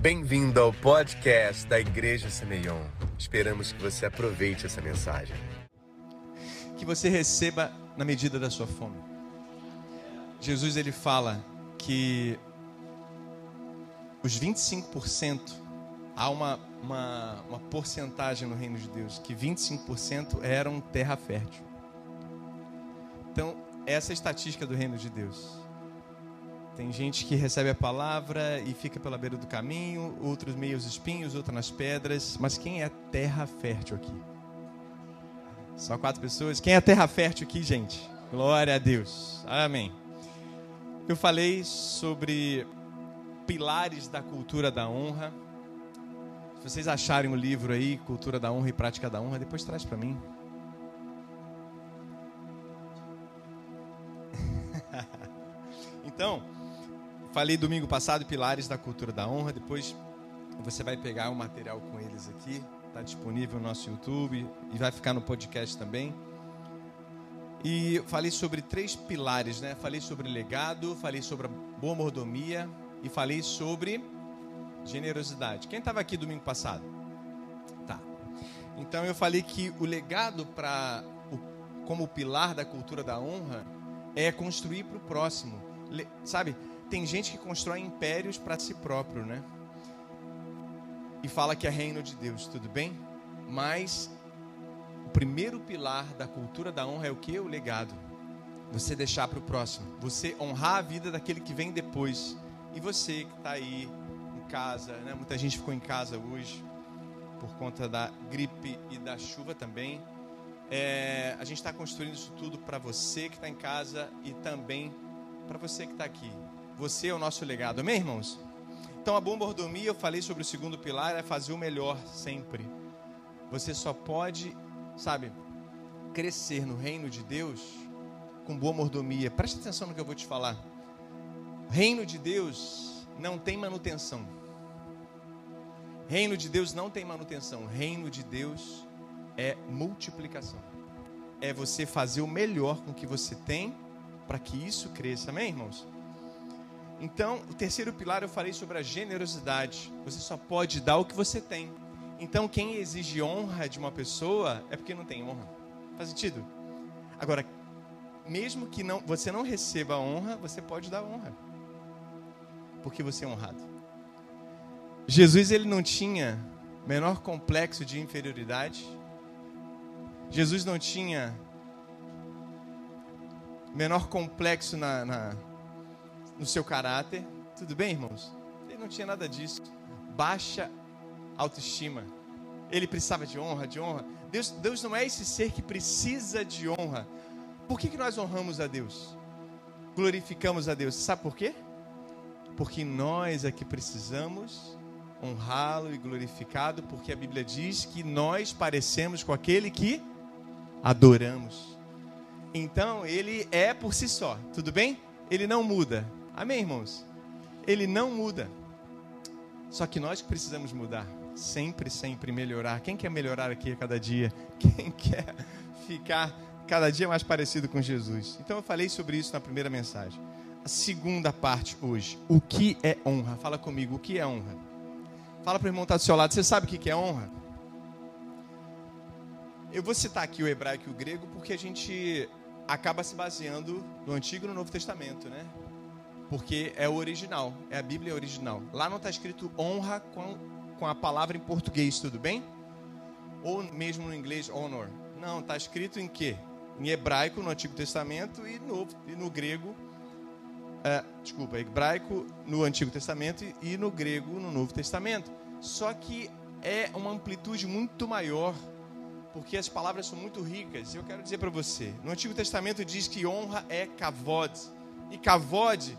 Bem-vindo ao podcast da Igreja Semeion. Esperamos que você aproveite essa mensagem. Que você receba na medida da sua fome. Jesus ele fala que os 25%, há uma, uma, uma porcentagem no reino de Deus, que 25% eram terra fértil. Então, essa é a estatística do reino de Deus. Tem gente que recebe a palavra e fica pela beira do caminho, outros meios espinhos, outros nas pedras. Mas quem é terra fértil aqui? Só quatro pessoas. Quem é terra fértil aqui, gente? Glória a Deus. Amém. Eu falei sobre pilares da cultura da honra. Se vocês acharem o livro aí, Cultura da Honra e Prática da Honra, depois traz para mim. então, falei domingo passado pilares da cultura da honra. Depois você vai pegar o material com eles aqui. Está disponível no nosso YouTube e vai ficar no podcast também. E falei sobre três pilares, né? Falei sobre legado, falei sobre boa mordomia e falei sobre generosidade. Quem estava aqui domingo passado? Tá. Então eu falei que o legado para como pilar da cultura da honra é construir para o próximo. Le, sabe? Tem gente que constrói impérios para si próprio, né? E fala que é reino de Deus, tudo bem? Mas o primeiro pilar da cultura da honra é o que? O legado. Você deixar para o próximo. Você honrar a vida daquele que vem depois. E você que está aí em casa, né? Muita gente ficou em casa hoje por conta da gripe e da chuva também. É, a gente está construindo isso tudo para você que está em casa e também para você que está aqui. Você é o nosso legado, amém, irmãos? Então, a boa mordomia, eu falei sobre o segundo pilar, é fazer o melhor sempre. Você só pode sabe, crescer no reino de Deus com boa mordomia. Preste atenção no que eu vou te falar. Reino de Deus não tem manutenção. Reino de Deus não tem manutenção. Reino de Deus é multiplicação. É você fazer o melhor com o que você tem para que isso cresça. Amém, irmãos? Então, o terceiro pilar eu falei sobre a generosidade. Você só pode dar o que você tem. Então, quem exige honra de uma pessoa é porque não tem honra. Faz sentido? Agora, mesmo que não, você não receba honra, você pode dar honra. Porque você é honrado. Jesus ele não tinha menor complexo de inferioridade. Jesus não tinha menor complexo na, na, no seu caráter. Tudo bem, irmãos? Ele não tinha nada disso. Baixa autoestima. Ele precisava de honra, de honra. Deus, Deus não é esse ser que precisa de honra. Por que, que nós honramos a Deus? Glorificamos a Deus. Sabe por quê? Porque nós é que precisamos honrá-lo e glorificado, porque a Bíblia diz que nós parecemos com aquele que adoramos. Então, ele é por si só, tudo bem? Ele não muda. Amém, irmãos? Ele não muda. Só que nós precisamos mudar sempre, sempre melhorar. Quem quer melhorar aqui a cada dia? Quem quer ficar cada dia mais parecido com Jesus? Então eu falei sobre isso na primeira mensagem. A segunda parte hoje, o que é honra? Fala comigo, o que é honra? Fala para o irmão que está do seu lado, você sabe o que é honra? Eu vou citar aqui o hebraico e o grego porque a gente acaba se baseando no Antigo e no Novo Testamento, né? Porque é o original, é a Bíblia original. Lá não está escrito honra com com a palavra em português, tudo bem? Ou mesmo no inglês, honor. Não, está escrito em quê? Em hebraico no Antigo Testamento e no, e no grego. É, desculpa, hebraico no Antigo Testamento e no grego no Novo Testamento. Só que é uma amplitude muito maior, porque as palavras são muito ricas. Eu quero dizer para você: no Antigo Testamento diz que honra é kavod, e kavod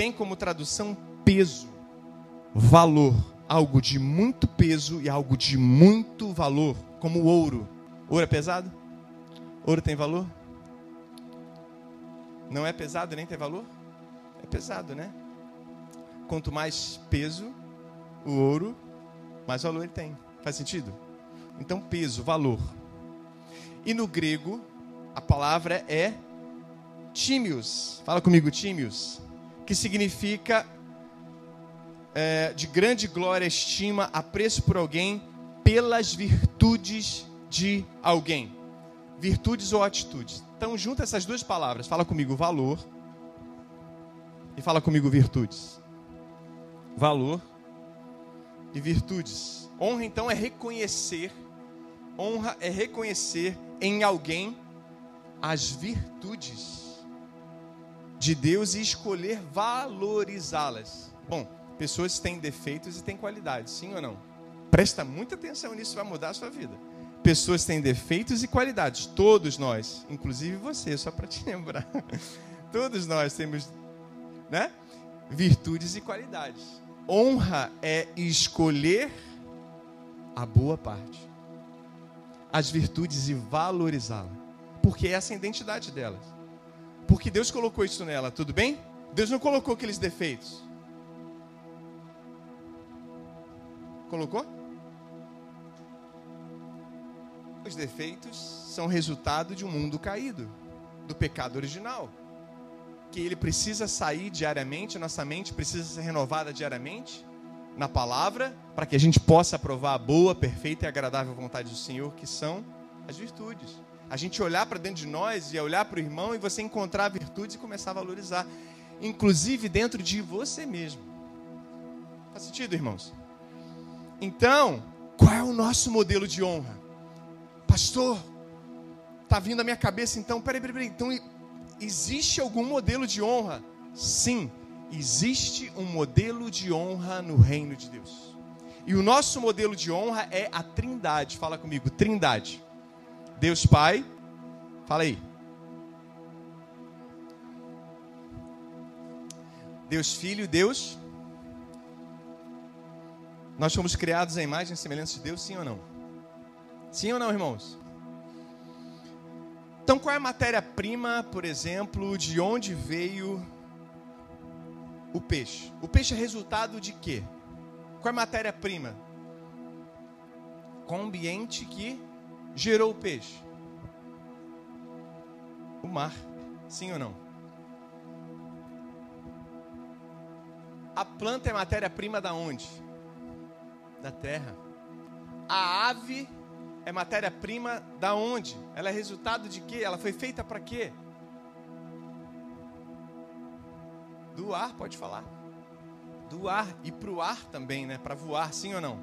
tem como tradução peso, valor algo de muito peso e algo de muito valor, como ouro. Ouro é pesado? Ouro tem valor? Não é pesado nem tem valor? É pesado, né? Quanto mais peso o ouro, mais valor ele tem. Faz sentido? Então, peso, valor. E no grego, a palavra é tímios. Fala comigo, tímios. Que significa é, de grande glória, estima, apreço por alguém pelas virtudes de alguém. Virtudes ou atitudes. Então, junta essas duas palavras. Fala comigo valor e fala comigo virtudes. Valor e virtudes. Honra, então, é reconhecer. Honra é reconhecer em alguém as virtudes de Deus e escolher valorizá-las. Bom, pessoas têm defeitos e têm qualidades, sim ou não? Presta muita atenção nisso, vai mudar a sua vida. Pessoas têm defeitos e qualidades, todos nós, inclusive você, só para te lembrar. Todos nós temos, né? Virtudes e qualidades. Honra é escolher a boa parte, as virtudes e valorizá-la, porque essa é a identidade delas. Porque Deus colocou isso nela, tudo bem? Deus não colocou aqueles defeitos. Colocou? Os defeitos são resultado de um mundo caído, do pecado original. Que ele precisa sair diariamente, nossa mente precisa ser renovada diariamente na palavra, para que a gente possa aprovar a boa, perfeita e agradável vontade do Senhor, que são as virtudes. A gente olhar para dentro de nós e olhar para o irmão e você encontrar virtudes e começar a valorizar, inclusive dentro de você mesmo. Faz sentido, irmãos? Então, qual é o nosso modelo de honra? Pastor, tá vindo à minha cabeça então, peraí, peraí, peraí. Então, existe algum modelo de honra? Sim, existe um modelo de honra no reino de Deus. E o nosso modelo de honra é a Trindade. Fala comigo, Trindade. Deus Pai, fala aí. Deus Filho, Deus. Nós fomos criados à imagem e semelhança de Deus, sim ou não? Sim ou não, irmãos? Então, qual é a matéria-prima, por exemplo, de onde veio o peixe? O peixe é resultado de quê? Qual é a matéria-prima? Qual ambiente que gerou o peixe? O mar. Sim ou não? A planta é matéria-prima da onde? Da terra. A ave é matéria-prima da onde? Ela é resultado de quê? Ela foi feita para quê? Do ar, pode falar. Do ar e para o ar também, né? Para voar, sim ou não?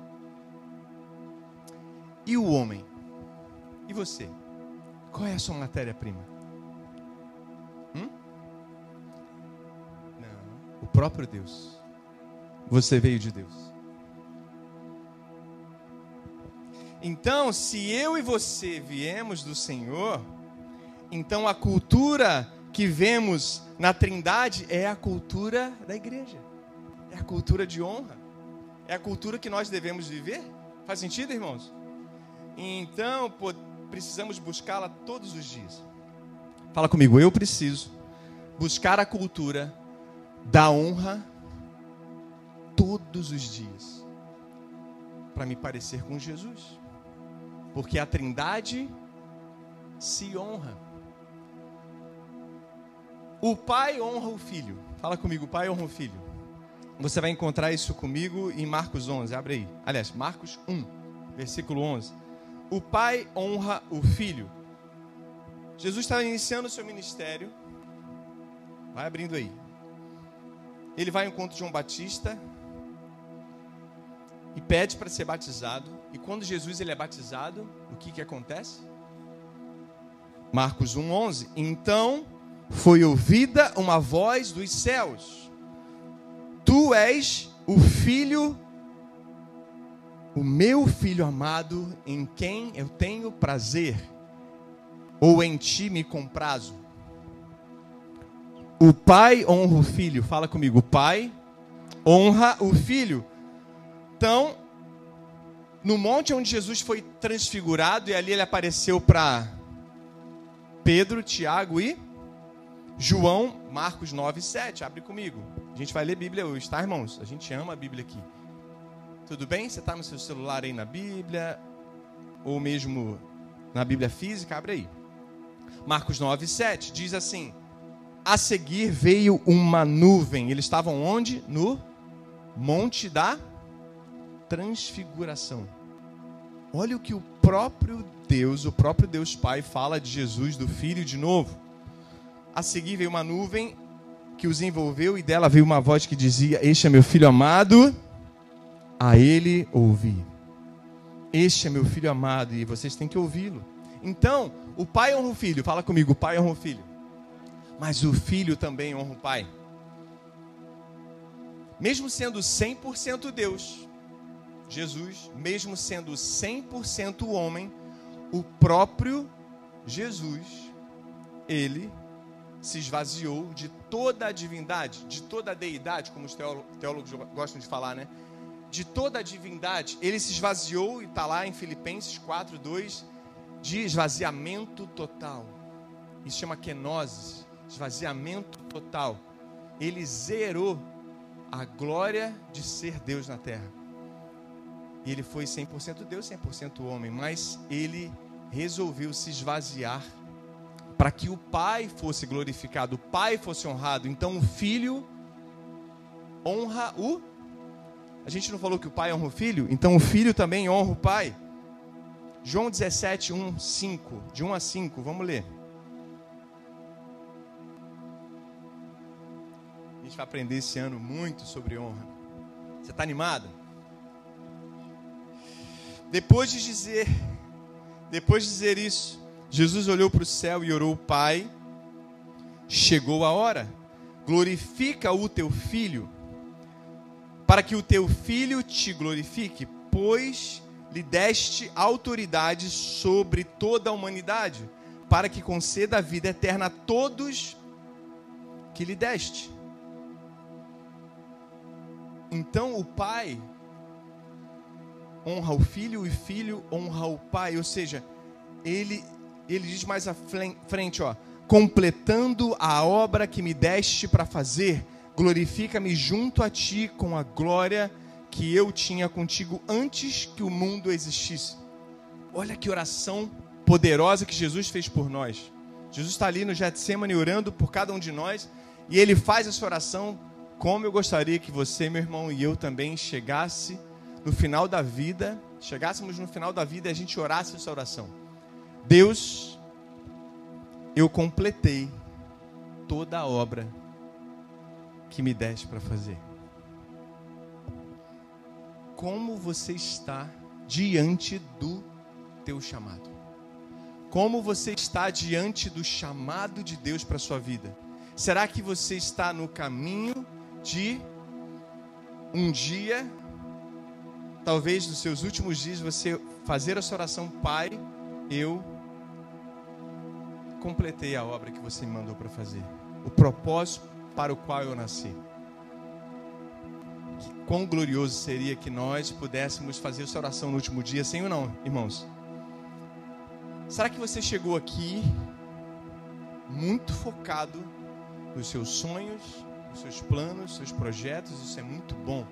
E o homem? E você? Qual é a sua matéria-prima? Hum? Não, o próprio Deus. Você veio de Deus. Então, se eu e você viemos do Senhor, então a cultura que vemos na Trindade é a cultura da igreja. É a cultura de honra. É a cultura que nós devemos viver. Faz sentido, irmãos? Então, precisamos buscá-la todos os dias. Fala comigo, eu preciso buscar a cultura da honra todos os dias para me parecer com Jesus. Porque a Trindade se honra. O pai honra o filho. Fala comigo, o pai honra o filho. Você vai encontrar isso comigo em Marcos 11. Abre aí. Aliás, Marcos 1, versículo 11 o pai honra o filho. Jesus estava iniciando o seu ministério. Vai abrindo aí. Ele vai ao encontro de João Batista e pede para ser batizado. E quando Jesus ele é batizado, o que, que acontece? Marcos 1,11. Então foi ouvida uma voz dos céus: Tu és o filho o meu filho amado, em quem eu tenho prazer, ou em ti me comprazo. O pai honra o filho, fala comigo, o pai honra o filho. Então, no monte onde Jesus foi transfigurado, e ali ele apareceu para Pedro, Tiago e João, Marcos 9, 7. Abre comigo. A gente vai ler Bíblia hoje, tá, irmãos? A gente ama a Bíblia aqui. Tudo bem? Você está no seu celular aí na Bíblia, ou mesmo na Bíblia física, abre aí. Marcos 9, 7 diz assim: A seguir veio uma nuvem. Eles estavam onde? No Monte da Transfiguração. Olha o que o próprio Deus, o próprio Deus Pai, fala de Jesus, do Filho, de novo. A seguir veio uma nuvem que os envolveu e dela veio uma voz que dizia: Este é meu filho amado, a ele ouvi. Este é meu filho amado e vocês têm que ouvi-lo. Então, o pai honra o filho, fala comigo: o pai honra o filho. Mas o filho também honra o pai. Mesmo sendo 100% Deus, Jesus, mesmo sendo 100% homem, o próprio Jesus, ele se esvaziou de toda a divindade, de toda a deidade, como os teólogos gostam de falar, né? De toda a divindade, ele se esvaziou, e está lá em Filipenses 4, 2, de esvaziamento total. Isso chama kenosis, esvaziamento total. Ele zerou a glória de ser Deus na terra. Ele foi 100% Deus, 100% homem, mas ele resolveu se esvaziar para que o Pai fosse glorificado, o Pai fosse honrado. Então o Filho honra o. A gente não falou que o Pai honra o Filho? Então o Filho também honra o Pai. João 17, 1, 5. De 1 a 5, vamos ler. A gente vai aprender esse ano muito sobre honra. Você está animado? Depois de dizer, depois de dizer isso, Jesus olhou para o céu e orou: Pai, chegou a hora, glorifica o teu filho, para que o teu filho te glorifique, pois lhe deste autoridade sobre toda a humanidade, para que conceda a vida eterna a todos que lhe deste. Então o Pai honra o filho e o filho honra o Pai, ou seja, ele ele diz mais à frente, ó, completando a obra que me deste para fazer, glorifica-me junto a ti com a glória que eu tinha contigo antes que o mundo existisse. Olha que oração poderosa que Jesus fez por nós. Jesus está ali no Getsemane orando por cada um de nós e ele faz essa oração como eu gostaria que você, meu irmão, e eu também chegasse no final da vida, chegássemos no final da vida e a gente orasse essa oração. Deus, eu completei toda a obra que me deste para fazer. Como você está diante do teu chamado? Como você está diante do chamado de Deus para sua vida? Será que você está no caminho de um dia, talvez nos seus últimos dias, você fazer essa oração, Pai, eu completei a obra que você me mandou para fazer, o propósito para o qual eu nasci. Que quão glorioso seria que nós pudéssemos fazer essa oração no último dia, sim ou não, irmãos? Será que você chegou aqui muito focado nos seus sonhos, nos seus planos, seus projetos? Isso é muito bom.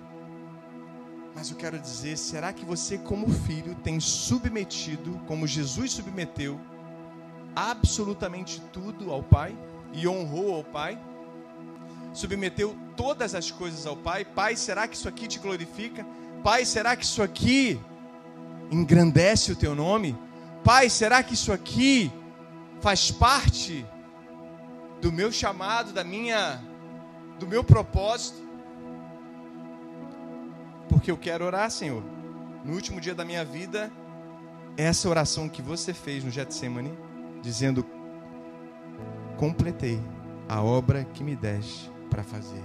Mas eu quero dizer, será que você, como filho, tem submetido, como Jesus submeteu, absolutamente tudo ao Pai e honrou ao Pai, submeteu todas as coisas ao Pai. Pai, será que isso aqui te glorifica? Pai, será que isso aqui engrandece o teu nome? Pai, será que isso aqui faz parte do meu chamado, da minha do meu propósito? Porque eu quero orar, Senhor. No último dia da minha vida, essa oração que você fez no Getsemane, dizendo: completei a obra que me deste para fazer.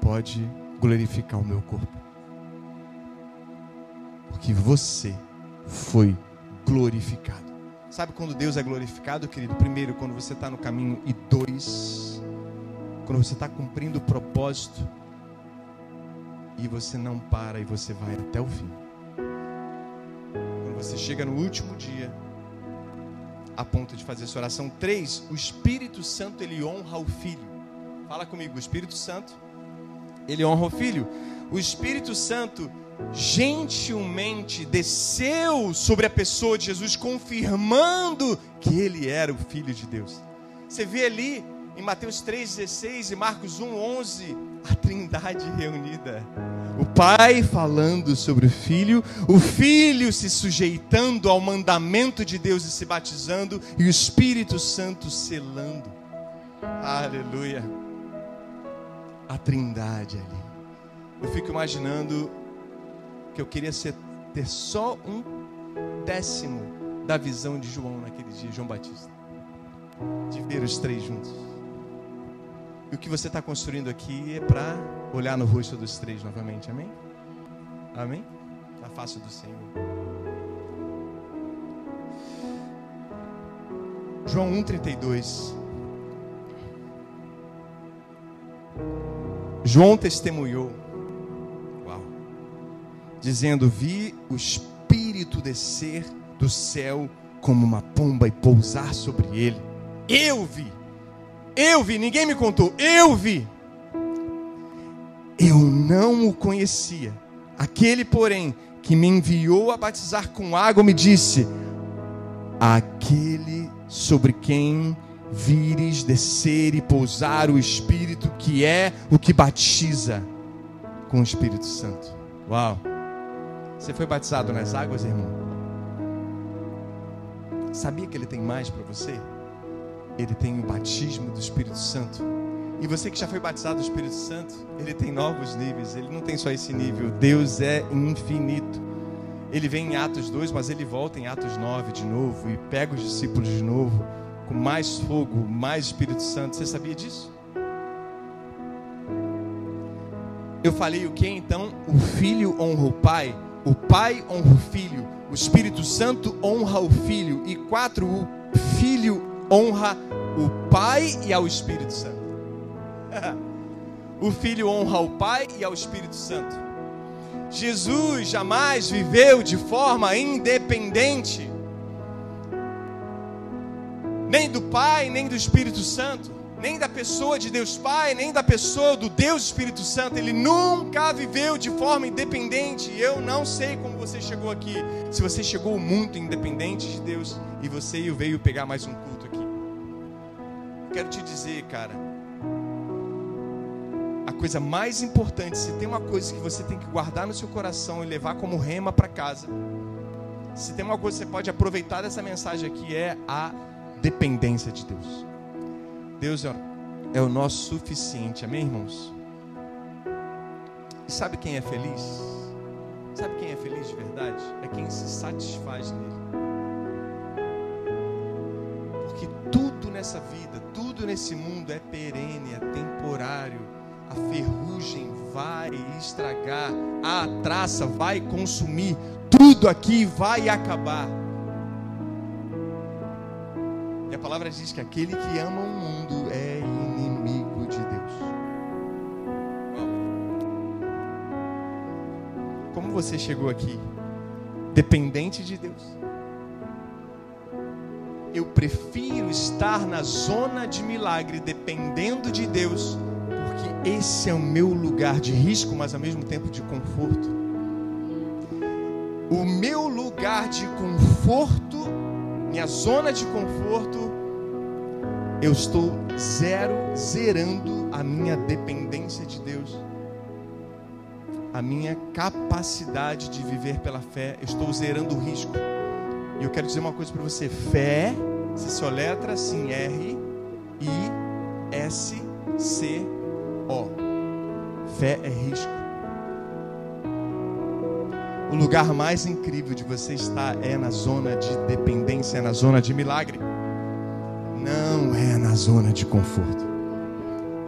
Pode glorificar o meu corpo. Porque você foi glorificado. Sabe quando Deus é glorificado, querido? Primeiro, quando você está no caminho, e dois, quando você está cumprindo o propósito e você não para e você vai até o fim. Quando você chega no último dia, a ponto de fazer essa oração. Três, o Espírito Santo ele honra o Filho. Fala comigo, o Espírito Santo ele honra o Filho. O Espírito Santo gentilmente desceu sobre a pessoa de Jesus, confirmando que ele era o Filho de Deus. Você vê ali em Mateus 3,16 e Marcos 1,11 a Trindade reunida. O pai falando sobre o filho, o filho se sujeitando ao mandamento de Deus e se batizando, e o Espírito Santo selando. Aleluia. A trindade ali. Eu fico imaginando que eu queria ser, ter só um décimo da visão de João naquele dia, João Batista. De ver os três juntos. E o que você está construindo aqui é para olhar no rosto dos três novamente. Amém? Amém? Na face do Senhor. João 1,32. João testemunhou, uau, dizendo: Vi o Espírito descer do céu como uma pomba e pousar sobre ele. Eu vi eu vi, ninguém me contou, eu vi. Eu não o conhecia. Aquele, porém, que me enviou a batizar com água, me disse: Aquele sobre quem vires descer e pousar o Espírito, que é o que batiza com o Espírito Santo. Uau! Você foi batizado nas águas, irmão? Sabia que ele tem mais para você? ele tem o batismo do Espírito Santo. E você que já foi batizado do Espírito Santo, ele tem novos níveis, ele não tem só esse nível. Deus é infinito. Ele vem em Atos 2, mas ele volta em Atos 9 de novo e pega os discípulos de novo, com mais fogo, mais Espírito Santo. Você sabia disso? Eu falei o que então? O filho honra o pai, o pai honra o filho, o Espírito Santo honra o filho, e quatro, o filho honra o Pai e ao Espírito Santo. o Filho honra ao Pai e ao Espírito Santo. Jesus jamais viveu de forma independente, nem do Pai, nem do Espírito Santo, nem da pessoa de Deus Pai, nem da pessoa do Deus Espírito Santo. Ele nunca viveu de forma independente. Eu não sei como você chegou aqui. Se você chegou muito independente de Deus e você veio pegar mais um culto quero te dizer, cara, a coisa mais importante, se tem uma coisa que você tem que guardar no seu coração e levar como rema para casa, se tem uma coisa que você pode aproveitar dessa mensagem aqui é a dependência de Deus. Deus é, é o nosso suficiente, amém, irmãos? E sabe quem é feliz? Sabe quem é feliz de verdade? É quem se satisfaz nele. Porque tudo nessa vida, tudo nesse mundo é perene, é temporário. A ferrugem vai estragar, a traça vai consumir, tudo aqui vai acabar. E a palavra diz que aquele que ama o mundo é inimigo de Deus. Como você chegou aqui? Dependente de Deus eu prefiro estar na zona de milagre, dependendo de Deus, porque esse é o meu lugar de risco, mas ao mesmo tempo de conforto. O meu lugar de conforto, minha zona de conforto, eu estou zero, zerando a minha dependência de Deus, a minha capacidade de viver pela fé, eu estou zerando o risco. E eu quero dizer uma coisa para você: fé se soletra assim R I S C O. Fé é risco. O lugar mais incrível de você estar é na zona de dependência, é na zona de milagre. Não é na zona de conforto.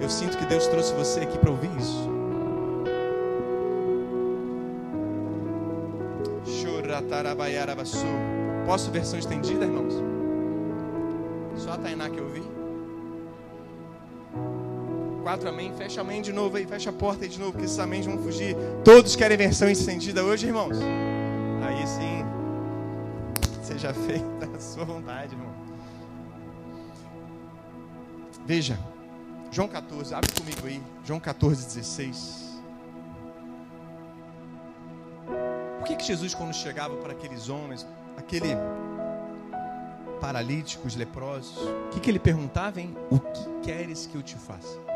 Eu sinto que Deus trouxe você aqui para ouvir isso. Posso versão estendida, irmãos? Só a Tainá que eu vi. Quatro amém. Fecha amém de novo aí. Fecha a porta aí de novo, porque esses amém vão fugir. Todos querem versão estendida hoje, irmãos? Aí sim. Seja feita a sua vontade, irmão. Veja. João 14. Abre comigo aí. João 14, 16. Por que, que Jesus, quando chegava para aqueles homens, aquele paralíticos, leprosos, o que, que ele perguntava, hein? O que queres que eu te faça?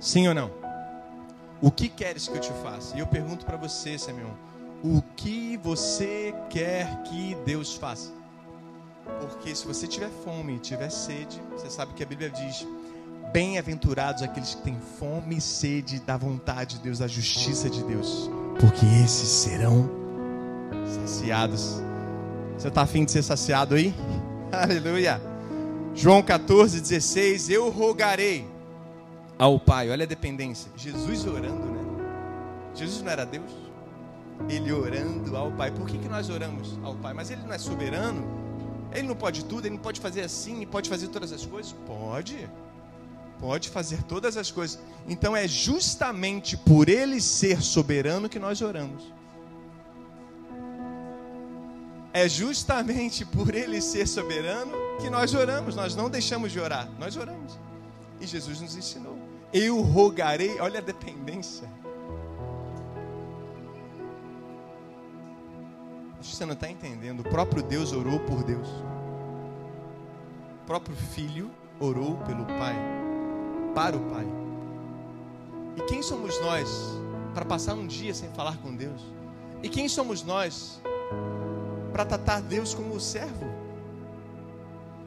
Sim ou não? O que queres que eu te faça? E eu pergunto para você, Simeão, o que você quer que Deus faça? Porque se você tiver fome e tiver sede, você sabe que a Bíblia diz: Bem-aventurados aqueles que têm fome e sede da vontade de Deus, da justiça de Deus, porque esses serão saciados. Você está afim de ser saciado aí? Aleluia. João 14, 16: Eu rogarei ao Pai. Olha a dependência. Jesus orando, né? Jesus não era Deus? Ele orando ao Pai. Por que, que nós oramos ao Pai? Mas ele não é soberano? Ele não pode tudo? Ele não pode fazer assim? Pode fazer todas as coisas? Pode. Pode fazer todas as coisas. Então é justamente por ele ser soberano que nós oramos. É justamente por ele ser soberano que nós oramos. Nós não deixamos de orar, nós oramos. E Jesus nos ensinou. Eu rogarei, olha a dependência. Você não está entendendo. O próprio Deus orou por Deus. O próprio Filho orou pelo Pai. Para o Pai. E quem somos nós para passar um dia sem falar com Deus? E quem somos nós para tratar Deus como servo?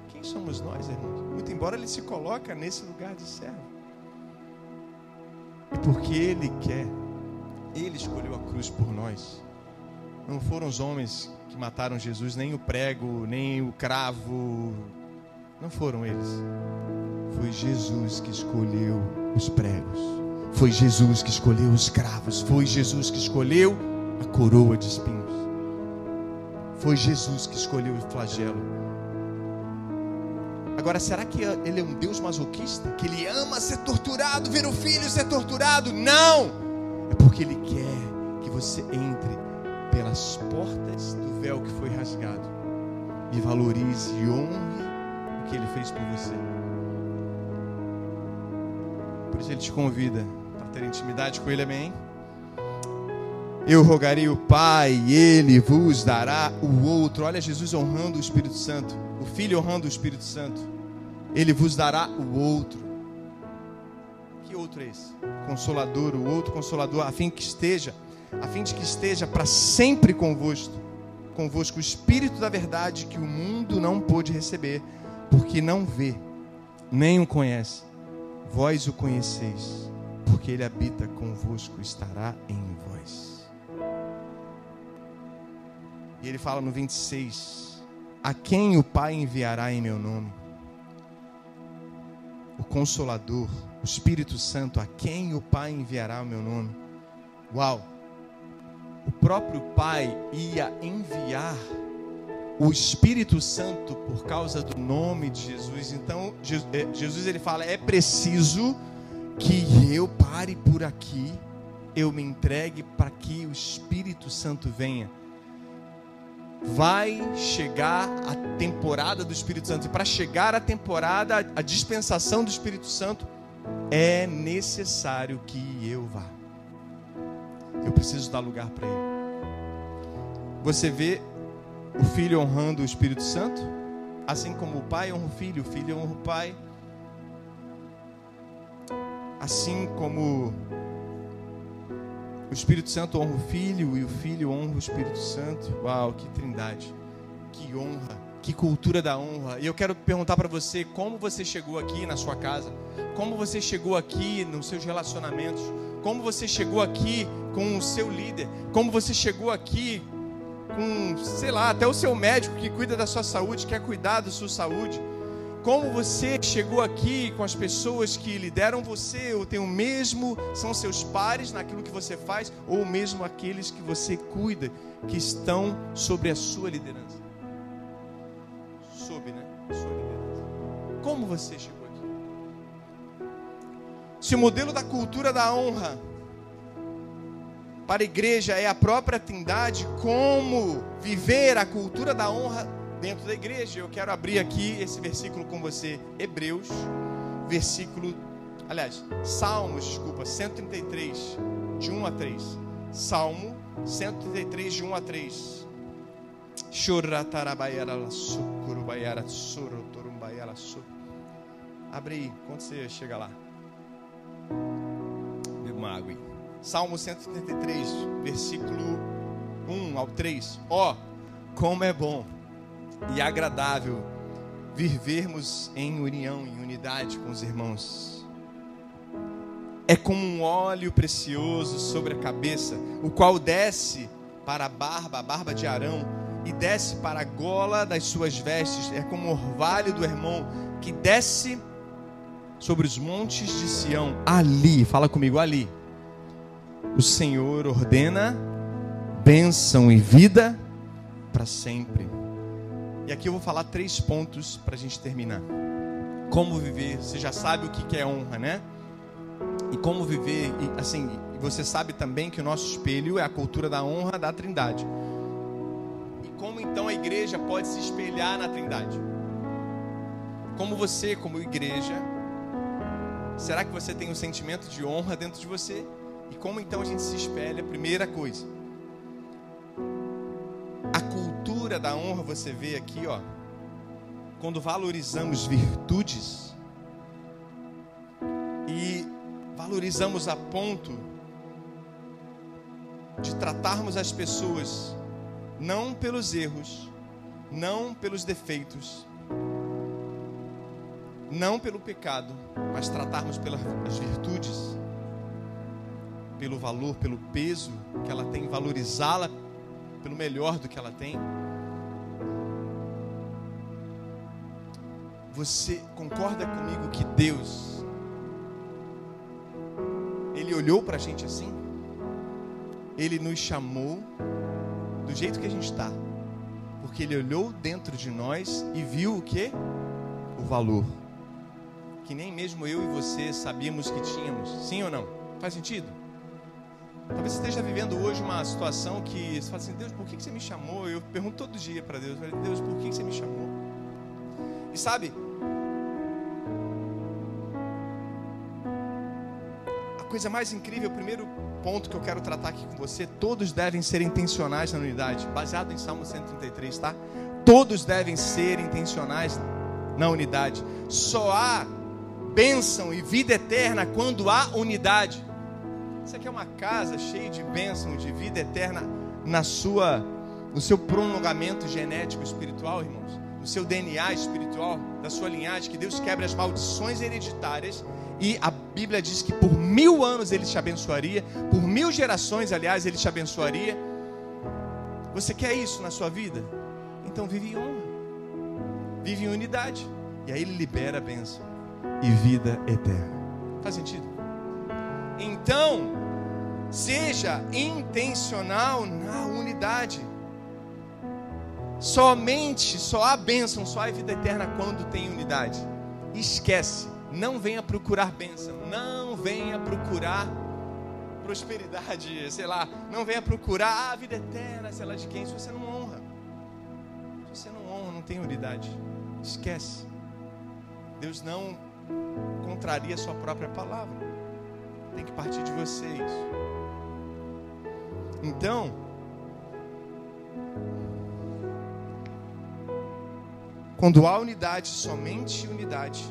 Quem somos nós, irmãos? Muito embora ele se coloca nesse lugar de servo. Porque ele quer, ele escolheu a cruz por nós. Não foram os homens que mataram Jesus, nem o prego, nem o cravo. Não foram eles. Foi Jesus que escolheu os pregos. Foi Jesus que escolheu os cravos. Foi Jesus que escolheu a coroa de espinhos. Foi Jesus que escolheu o flagelo. Agora, será que ele é um Deus masoquista? Que ele ama ser torturado, ver o filho ser torturado? Não! É porque ele quer que você entre pelas portas do véu que foi rasgado e valorize e honre o que ele fez por você. Por isso ele te convida para ter intimidade com ele, amém? Eu rogarei o Pai, e ele vos dará o outro. Olha Jesus honrando o Espírito Santo, o Filho honrando o Espírito Santo. Ele vos dará o outro. Que outro é esse? Consolador, o outro consolador, a fim que esteja a fim de que esteja para sempre convosco, convosco o Espírito da verdade que o mundo não pôde receber, porque não vê, nem o conhece. Vós o conheceis, porque ele habita convosco, estará em vós. E ele fala no 26: A quem o Pai enviará em meu nome? O Consolador, o Espírito Santo, a quem o Pai enviará o meu nome? Uau! o próprio Pai ia enviar o Espírito Santo por causa do nome de Jesus. Então, é, Jesus ele fala: é preciso que eu pare por aqui, eu me entregue para que o Espírito Santo venha. Vai chegar a temporada do Espírito Santo, e para chegar a temporada, a dispensação do Espírito Santo, é necessário que eu vá. Eu preciso dar lugar para Ele. Você vê o filho honrando o Espírito Santo, assim como o pai honra o filho, o filho honra o pai. Assim como o Espírito Santo honra o filho e o filho honra o Espírito Santo. Uau, que trindade, que honra, que cultura da honra. E eu quero perguntar para você como você chegou aqui na sua casa, como você chegou aqui nos seus relacionamentos como você chegou aqui com o seu líder, como você chegou aqui com, sei lá, até o seu médico que cuida da sua saúde, quer cuidar da sua saúde. Como você chegou aqui com as pessoas que lideram você, ou tem o mesmo, são seus pares naquilo que você faz, ou mesmo aqueles que você cuida, que estão sobre a sua liderança. Sob, né? Sua liderança. Como você chegou? Se o modelo da cultura da honra para a igreja é a própria Trindade, como viver a cultura da honra dentro da igreja? Eu quero abrir aqui esse versículo com você, Hebreus, versículo, aliás, Salmos, desculpa, 133, de 1 a 3. Salmo 133, de 1 a 3. Abre aí, quando você chega lá. Beba uma água aí. Salmo 133, versículo 1 ao 3. Ó, oh, como é bom e agradável vivermos em união, em unidade com os irmãos. É como um óleo precioso sobre a cabeça, o qual desce para a barba, a barba de Arão, e desce para a gola das suas vestes. É como o orvalho do irmão que desce sobre os montes de Sião. Ali, fala comigo, ali. O Senhor ordena bênção e vida para sempre. E aqui eu vou falar três pontos para a gente terminar. Como viver, você já sabe o que é honra, né? E como viver, e, assim, você sabe também que o nosso espelho é a cultura da honra da Trindade. E como então a igreja pode se espelhar na Trindade? Como você, como igreja, será que você tem um sentimento de honra dentro de você? E como então a gente se espelha? Primeira coisa, cultura da honra você vê aqui, ó, quando valorizamos virtudes e valorizamos a ponto de tratarmos as pessoas não pelos erros, não pelos defeitos, não pelo pecado, mas tratarmos pelas virtudes, pelo valor, pelo peso que ela tem, valorizá-la pelo melhor do que ela tem. Você concorda comigo que Deus, Ele olhou para a gente assim? Ele nos chamou do jeito que a gente está, porque Ele olhou dentro de nós e viu o que? O valor, que nem mesmo eu e você sabíamos que tínhamos, sim ou não? Faz sentido? Talvez você esteja vivendo hoje uma situação que você fala assim: Deus, por que você me chamou? Eu pergunto todo dia para Deus: Deus, por que você me chamou? E sabe, coisa mais incrível, o primeiro ponto que eu quero tratar aqui com você, todos devem ser intencionais na unidade, baseado em Salmo 133, tá? Todos devem ser intencionais na unidade. Só há bênção e vida eterna quando há unidade. Você quer uma casa cheia de bênção, de vida eterna na sua, no seu prolongamento genético espiritual, irmãos? No seu DNA espiritual, da sua linhagem, que Deus quebre as maldições hereditárias e a Bíblia diz que por mil anos ele te abençoaria, por mil gerações, aliás, ele te abençoaria. Você quer isso na sua vida? Então vive em honra, vive em unidade, e aí ele libera a bênção e vida eterna. Faz sentido? Então, seja intencional na unidade. Somente, só há bênção, só há vida eterna quando tem unidade. Esquece não venha procurar bênção, não venha procurar prosperidade, sei lá, não venha procurar a vida eterna, sei lá de quem, se você não honra. Se você não honra, não tem unidade. Esquece. Deus não contraria a sua própria palavra. Tem que partir de vocês. Então, quando há unidade, somente unidade,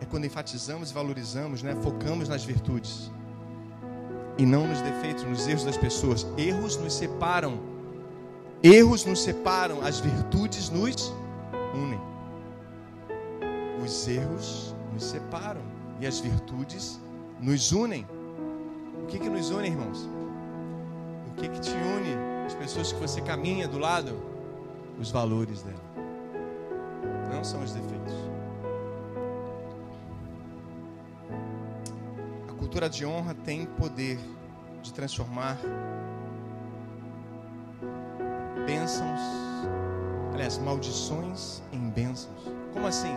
é quando enfatizamos e valorizamos, né? focamos nas virtudes e não nos defeitos, nos erros das pessoas. Erros nos separam. Erros nos separam, as virtudes nos unem. Os erros nos separam e as virtudes nos unem. O que que nos une, irmãos? O que que te une? As pessoas que você caminha do lado, os valores dela. Não são os defeitos. Cultura de honra tem poder de transformar bênçãos, aliás, maldições em bênçãos. Como assim?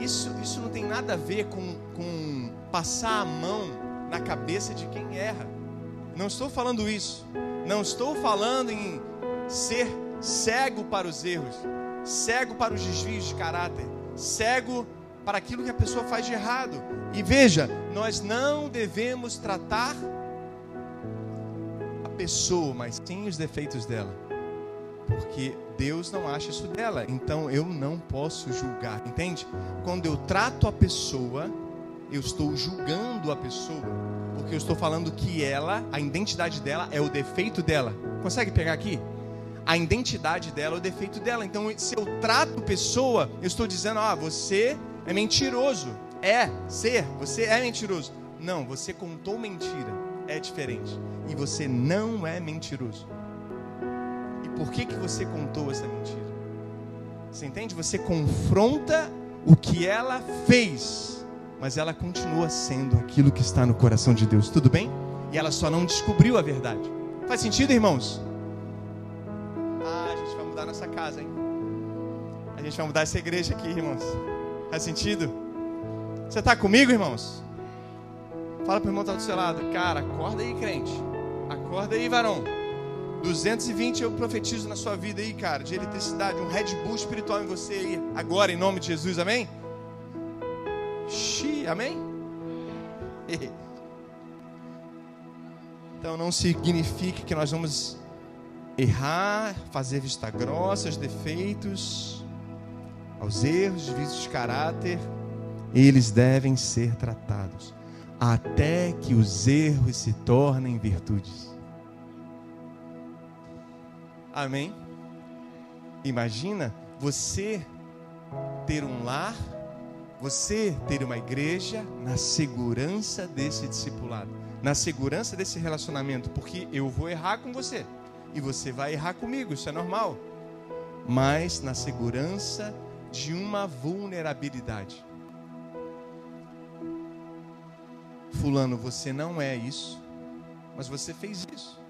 Isso, isso não tem nada a ver com, com passar a mão na cabeça de quem erra. Não estou falando isso. Não estou falando em ser cego para os erros, cego para os desvios de caráter, cego para aquilo que a pessoa faz de errado. E veja, nós não devemos tratar a pessoa, mas sim os defeitos dela. Porque Deus não acha isso dela, então eu não posso julgar, entende? Quando eu trato a pessoa, eu estou julgando a pessoa. Porque eu estou falando que ela, a identidade dela é o defeito dela. Consegue pegar aqui? A identidade dela é o defeito dela. Então, se eu trato pessoa, eu estou dizendo: ah, você é mentiroso. É, ser, você é mentiroso. Não, você contou mentira. É diferente. E você não é mentiroso. E por que, que você contou essa mentira? Você entende? Você confronta o que ela fez, mas ela continua sendo aquilo que está no coração de Deus. Tudo bem? E ela só não descobriu a verdade. Faz sentido, irmãos? Ah, a gente vai mudar nossa casa, hein? A gente vai mudar essa igreja aqui, irmãos. Faz sentido? Você está comigo, irmãos? Fala para o irmão que está do seu lado. Cara, acorda aí, crente. Acorda aí, varão. 220 eu profetizo na sua vida aí, cara, de eletricidade, um Red Bull espiritual em você aí, agora, em nome de Jesus, amém? Xi, amém? Então não significa que nós vamos errar, fazer vista grossa aos defeitos, aos erros, vícios de caráter, eles devem ser tratados até que os erros se tornem virtudes. Amém? Imagina você ter um lar, você ter uma igreja na segurança desse discipulado, na segurança desse relacionamento, porque eu vou errar com você e você vai errar comigo, isso é normal. Mas na segurança de uma vulnerabilidade. Fulano, você não é isso, mas você fez isso.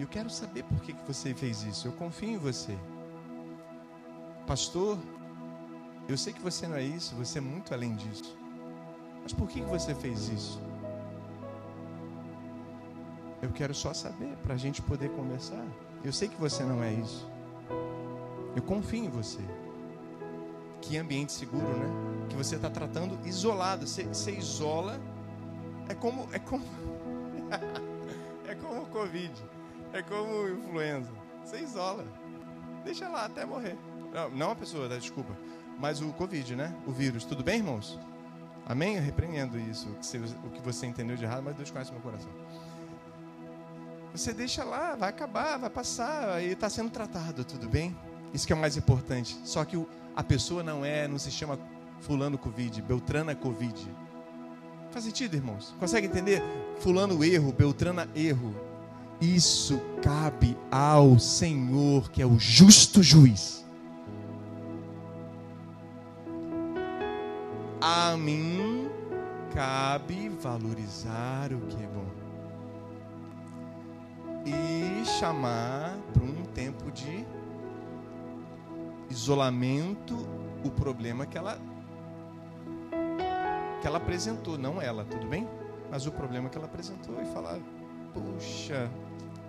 Eu quero saber por que, que você fez isso. Eu confio em você. Pastor, eu sei que você não é isso, você é muito além disso. Mas por que, que você fez isso? Eu quero só saber para a gente poder conversar. Eu sei que você não é isso. Eu confio em você. Que ambiente seguro, né? Que você está tratando isolado. Você, você isola. É como. É como. é como o Covid. É como influenza. Você isola. Deixa lá até morrer. Não, não a pessoa, tá? desculpa. Mas o Covid, né? O vírus. Tudo bem, irmãos? Amém? Eu repreendo isso. O que você entendeu de errado, mas Deus conhece meu coração. Você deixa lá, vai acabar, vai passar, e está sendo tratado, tudo bem? Isso que é o mais importante. Só que a pessoa não é, não se chama fulano Covid, Beltrana Covid. Faz sentido, irmãos? Consegue entender? Fulano erro, Beltrana erro. Isso cabe ao Senhor, que é o justo juiz. A mim cabe valorizar o que é bom e chamar para um tempo de isolamento o problema que ela que ela apresentou, não ela, tudo bem? Mas o problema que ela apresentou e falar, puxa,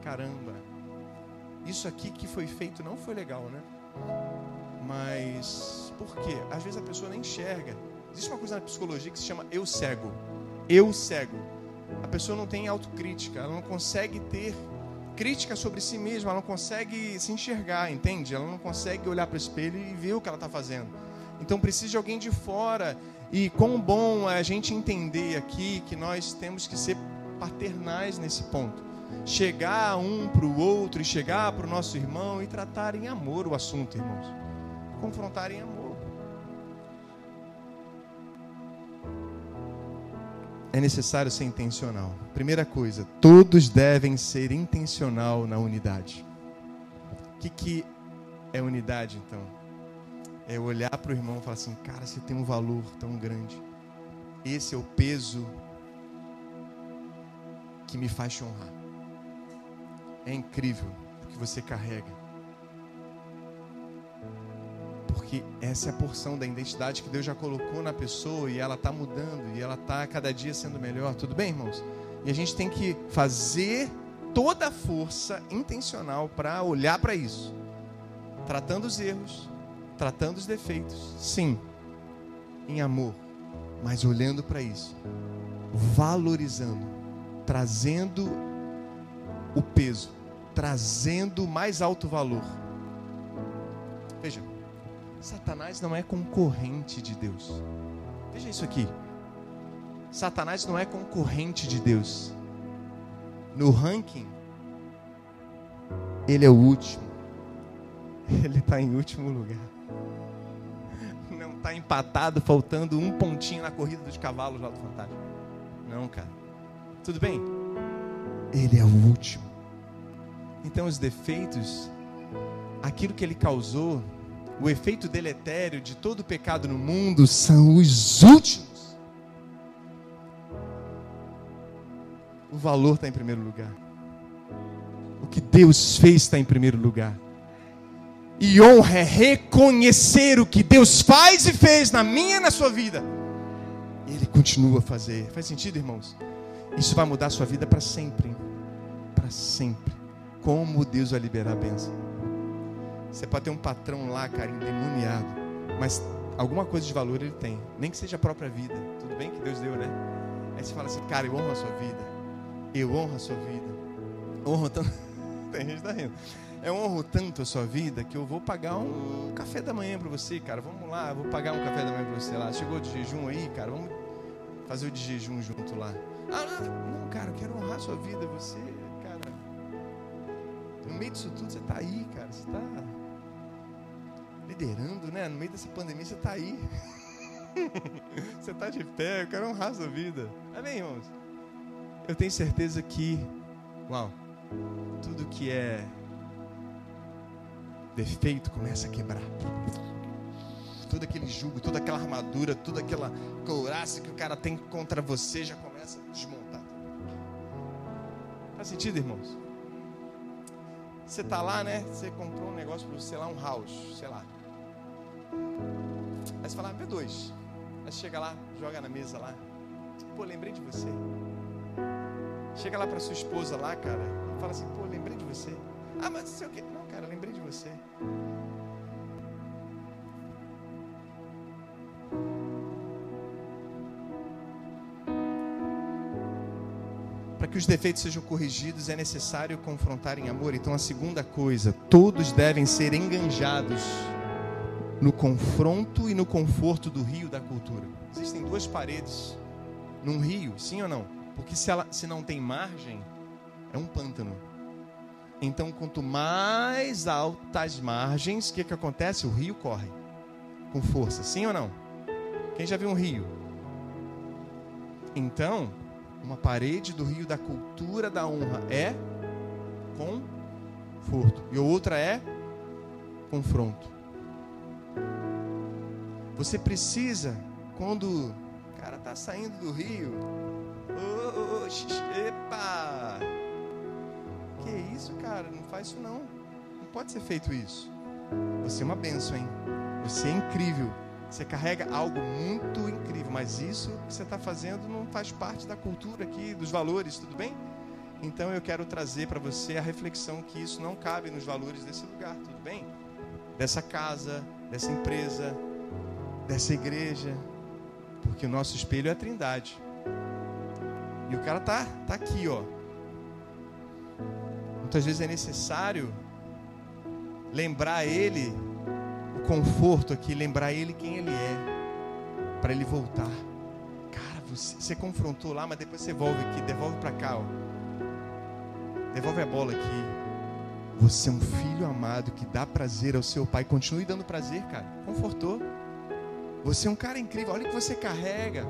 caramba, isso aqui que foi feito não foi legal, né? Mas por quê? Às vezes a pessoa nem enxerga. Existe uma coisa na psicologia que se chama eu cego. Eu cego. A pessoa não tem autocrítica, ela não consegue ter crítica sobre si mesma, ela não consegue se enxergar, entende? Ela não consegue olhar para o espelho e ver o que ela está fazendo. Então precisa de alguém de fora. E quão bom é a gente entender aqui que nós temos que ser paternais nesse ponto chegar um para o outro e chegar para o nosso irmão e tratar em amor o assunto, irmãos. Confrontar em amor. É necessário ser intencional. Primeira coisa, todos devem ser intencional na unidade. O que, que é unidade, então? É olhar para o irmão e falar assim: cara, você tem um valor tão grande. Esse é o peso que me faz te honrar. É incrível o que você carrega. Porque essa é a porção da identidade que Deus já colocou na pessoa e ela está mudando e ela está cada dia sendo melhor. Tudo bem, irmãos? E a gente tem que fazer toda a força intencional para olhar para isso, tratando os erros, tratando os defeitos, sim, em amor, mas olhando para isso, valorizando, trazendo o peso trazendo mais alto valor. Veja, Satanás não é concorrente de Deus. Veja isso aqui. Satanás não é concorrente de Deus. No ranking, ele é o último. Ele está em último lugar. Não está empatado, faltando um pontinho na corrida dos cavalos lá do Fantástico. Não, cara. Tudo bem? Ele é o último. Então, os defeitos, aquilo que ele causou, o efeito deletério de todo pecado no mundo são os últimos. O valor está em primeiro lugar. O que Deus fez está em primeiro lugar. E honra é reconhecer o que Deus faz e fez na minha e na sua vida. E Ele continua a fazer. Faz sentido, irmãos? Isso vai mudar a sua vida para sempre. Para sempre. Como Deus vai liberar a bênção. Você pode ter um patrão lá, cara, endemoniado. Mas alguma coisa de valor ele tem. Nem que seja a própria vida. Tudo bem que Deus deu, né? Aí você fala assim, cara, eu honro a sua vida. Eu honro a sua vida. Honro tanto. Tem gente tá rindo. Eu honro tanto a sua vida que eu vou pagar um café da manhã para você, cara. Vamos lá, vou pagar um café da manhã para você lá. Chegou de jejum aí, cara. Vamos fazer o de jejum junto lá. Ah, não, cara, eu quero honrar a sua vida. Você, cara. No meio disso tudo, você tá aí, cara. Você tá liderando, né? No meio dessa pandemia, você tá aí. você tá de pé. Eu quero honrar a sua vida. Amém, irmãos? Eu tenho certeza que, uau, tudo que é defeito começa a quebrar. Todo aquele jugo, toda aquela armadura, toda aquela couraça que o cara tem contra você já começa a desmontar. Faz sentido, irmãos? Você tá lá, né? Você comprou um negócio para sei lá, um house, sei lá. Aí você fala, ah, B2. Aí você chega lá, joga na mesa lá. Pô, lembrei de você. Chega lá para sua esposa lá, cara, e fala assim, pô, lembrei de você. Ah, mas não sei o quê. Não, cara, lembrei de você. Que os defeitos sejam corrigidos, é necessário confrontar em amor. Então, a segunda coisa, todos devem ser enganjados no confronto e no conforto do rio da cultura. Existem duas paredes num rio, sim ou não? Porque se, ela, se não tem margem, é um pântano. Então, quanto mais altas as margens, o que, que acontece? O rio corre com força, sim ou não? Quem já viu um rio? Então, uma parede do rio da cultura da honra é conforto, e outra é confronto. Você precisa, quando o cara está saindo do rio, oh, oh, epa! Que isso, cara? Não faz isso não. Não pode ser feito isso. Você é uma benção, hein? Você é incrível. Você carrega algo muito incrível, mas isso que você está fazendo não faz parte da cultura aqui, dos valores, tudo bem? Então eu quero trazer para você a reflexão que isso não cabe nos valores desse lugar, tudo bem? Dessa casa, dessa empresa, dessa igreja, porque o nosso espelho é a Trindade. E o cara tá, tá aqui, ó. Muitas vezes é necessário lembrar ele conforto aqui, lembrar ele quem ele é, para ele voltar. Cara, você, você, confrontou lá, mas depois você devolve aqui, devolve para cá, ó. Devolve a bola aqui. Você é um filho amado que dá prazer ao seu pai. Continue dando prazer, cara. Confortou. Você é um cara incrível. Olha o que você carrega.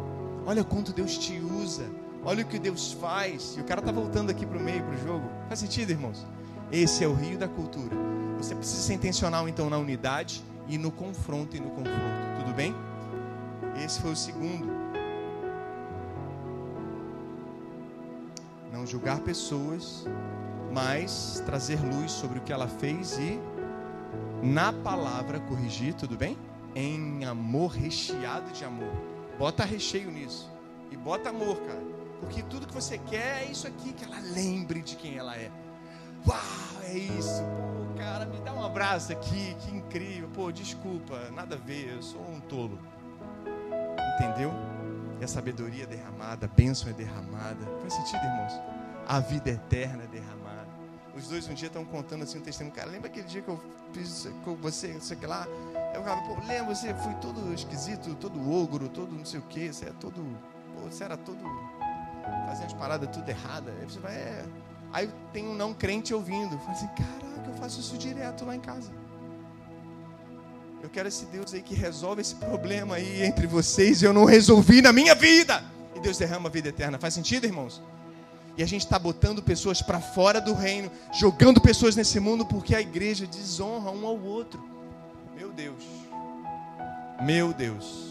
Olha quanto Deus te usa. Olha o que Deus faz. E o cara está voltando aqui para o meio, para o jogo. Faz sentido, irmãos? Esse é o rio da cultura. Você precisa ser intencional, então, na unidade e no confronto e no conforto. Tudo bem? Esse foi o segundo. Não julgar pessoas, mas trazer luz sobre o que ela fez e, na palavra, corrigir. Tudo bem? Em amor, recheado de amor. Bota recheio nisso. E bota amor, cara. Porque tudo que você quer é isso aqui, que ela lembre de quem ela é. Uau, é isso. Cara, me dá um abraço aqui, que incrível. Pô, desculpa, nada a ver, eu sou um tolo. Entendeu? E a sabedoria é derramada, a bênção é derramada. Faz sentido, irmãos? A vida eterna é derramada. Os dois um dia estão contando assim um testemunho. Cara, lembra aquele dia que eu fiz com você, não sei o que lá? Eu falava, pô, lembra, você foi todo esquisito, todo ogro, todo não sei o que, você é todo Pô, você era todo. fazendo as paradas tudo errada. Aí você vai, é. Aí tem um não crente ouvindo. Fala assim, caraca, eu faço isso direto lá em casa. Eu quero esse Deus aí que resolve esse problema aí entre vocês eu não resolvi na minha vida. E Deus derrama a vida eterna. Faz sentido, irmãos? E a gente está botando pessoas para fora do reino, jogando pessoas nesse mundo porque a igreja desonra um ao outro. Meu Deus. Meu Deus.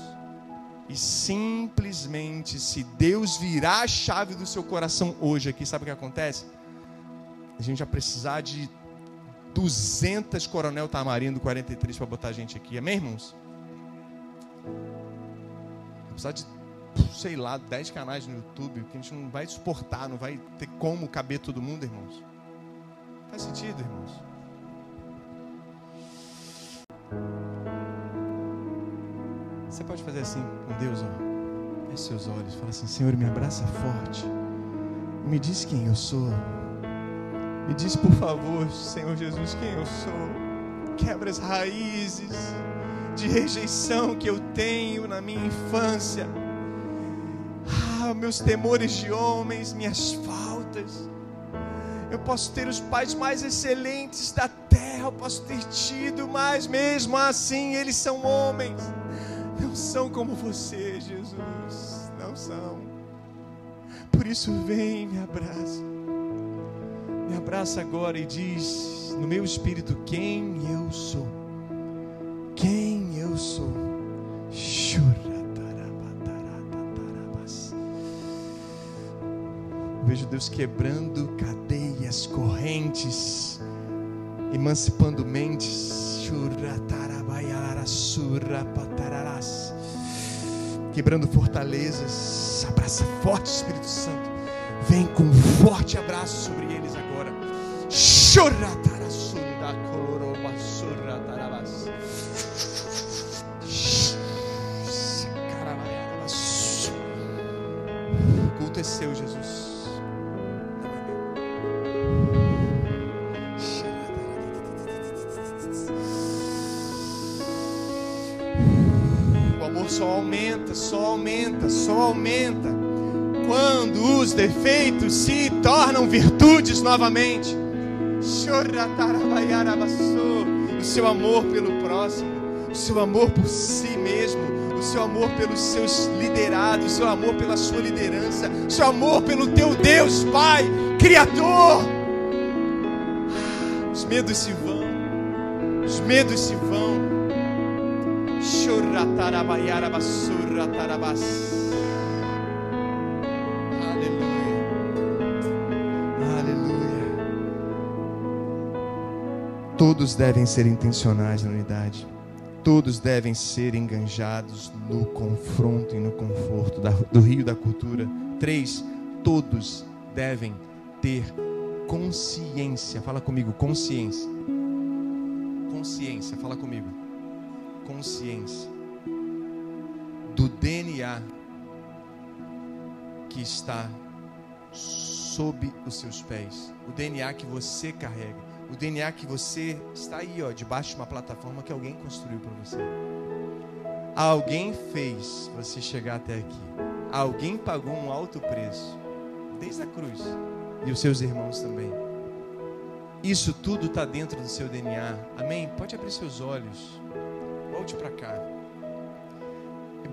E simplesmente, se Deus virar a chave do seu coração hoje aqui, sabe o que acontece? A gente vai precisar de 200 Coronel Tamarindo 43 para botar a gente aqui. Amém, irmãos? Vai precisar de sei lá, 10 canais no YouTube, que a gente não vai suportar, não vai ter como caber todo mundo, irmãos. Faz sentido, irmãos? Você pode fazer assim com Deus, ó. Feche seus olhos, fala assim: Senhor, me abraça forte. Me diz quem eu sou. Me diz, por favor, Senhor Jesus, quem eu sou. Quebra as raízes de rejeição que eu tenho na minha infância meus temores de homens, minhas faltas. Eu posso ter os pais mais excelentes da terra, eu posso ter tido, mas mesmo assim eles são homens. Não são como você, Jesus. Não são. Por isso, vem, me abraça. Me abraça agora e diz no meu espírito quem eu sou. Quem eu sou. Vejo Deus quebrando cadeias, correntes, emancipando mentes, quebrando fortalezas. Abraça forte, Espírito Santo. Vem com um forte abraço sobre agora. O culto é Jesus. só aumenta, só aumenta, só aumenta. Quando os defeitos se tornam virtudes novamente. O seu amor pelo próximo, o seu amor por si mesmo, o seu amor pelos seus liderados, o seu amor pela sua liderança, o seu amor pelo teu Deus, Pai, Criador. Os medos se vão, os medos se vão. Aleluia. Todos devem ser intencionais na unidade. Todos devem ser enganjados no confronto e no conforto do rio da cultura. Três, todos devem ter consciência. Fala comigo, consciência. Consciência, fala comigo consciência do DNA que está sob os seus pés, o DNA que você carrega, o DNA que você está aí, ó, debaixo de uma plataforma que alguém construiu para você. Alguém fez você chegar até aqui. Alguém pagou um alto preço, desde a cruz, e os seus irmãos também. Isso tudo está dentro do seu DNA. Amém? Pode abrir seus olhos. Volte para cá.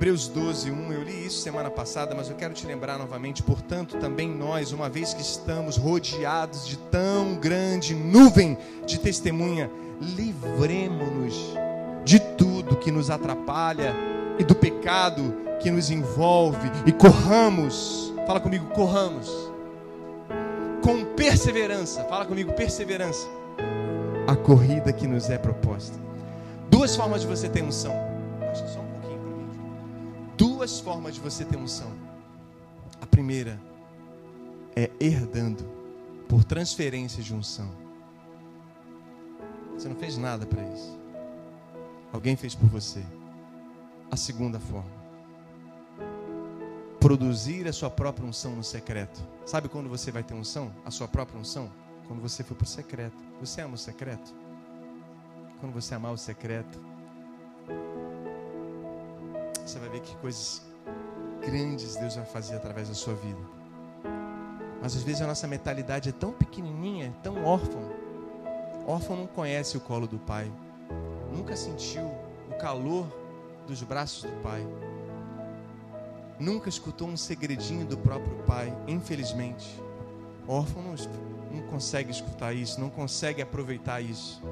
Hebreus 12, 1, eu li isso semana passada, mas eu quero te lembrar novamente. Portanto, também nós, uma vez que estamos rodeados de tão grande nuvem de testemunha, livremos-nos de tudo que nos atrapalha e do pecado que nos envolve e corramos. Fala comigo, corramos. Com perseverança. Fala comigo, perseverança. A corrida que nos é proposta Duas formas de você ter unção. Baixa Duas formas de você ter unção. A primeira é herdando por transferência de unção. Você não fez nada para isso. Alguém fez por você. A segunda forma produzir a sua própria unção no secreto. Sabe quando você vai ter unção? A sua própria unção? Quando você for para o secreto. Você ama o secreto? quando você amar o secreto, você vai ver que coisas grandes Deus vai fazer através da sua vida. Mas às vezes a nossa mentalidade é tão pequenininha, tão órfã. Órfão não conhece o colo do pai, nunca sentiu o calor dos braços do pai, nunca escutou um segredinho do próprio pai, infelizmente. Órfão não, não consegue escutar isso, não consegue aproveitar isso.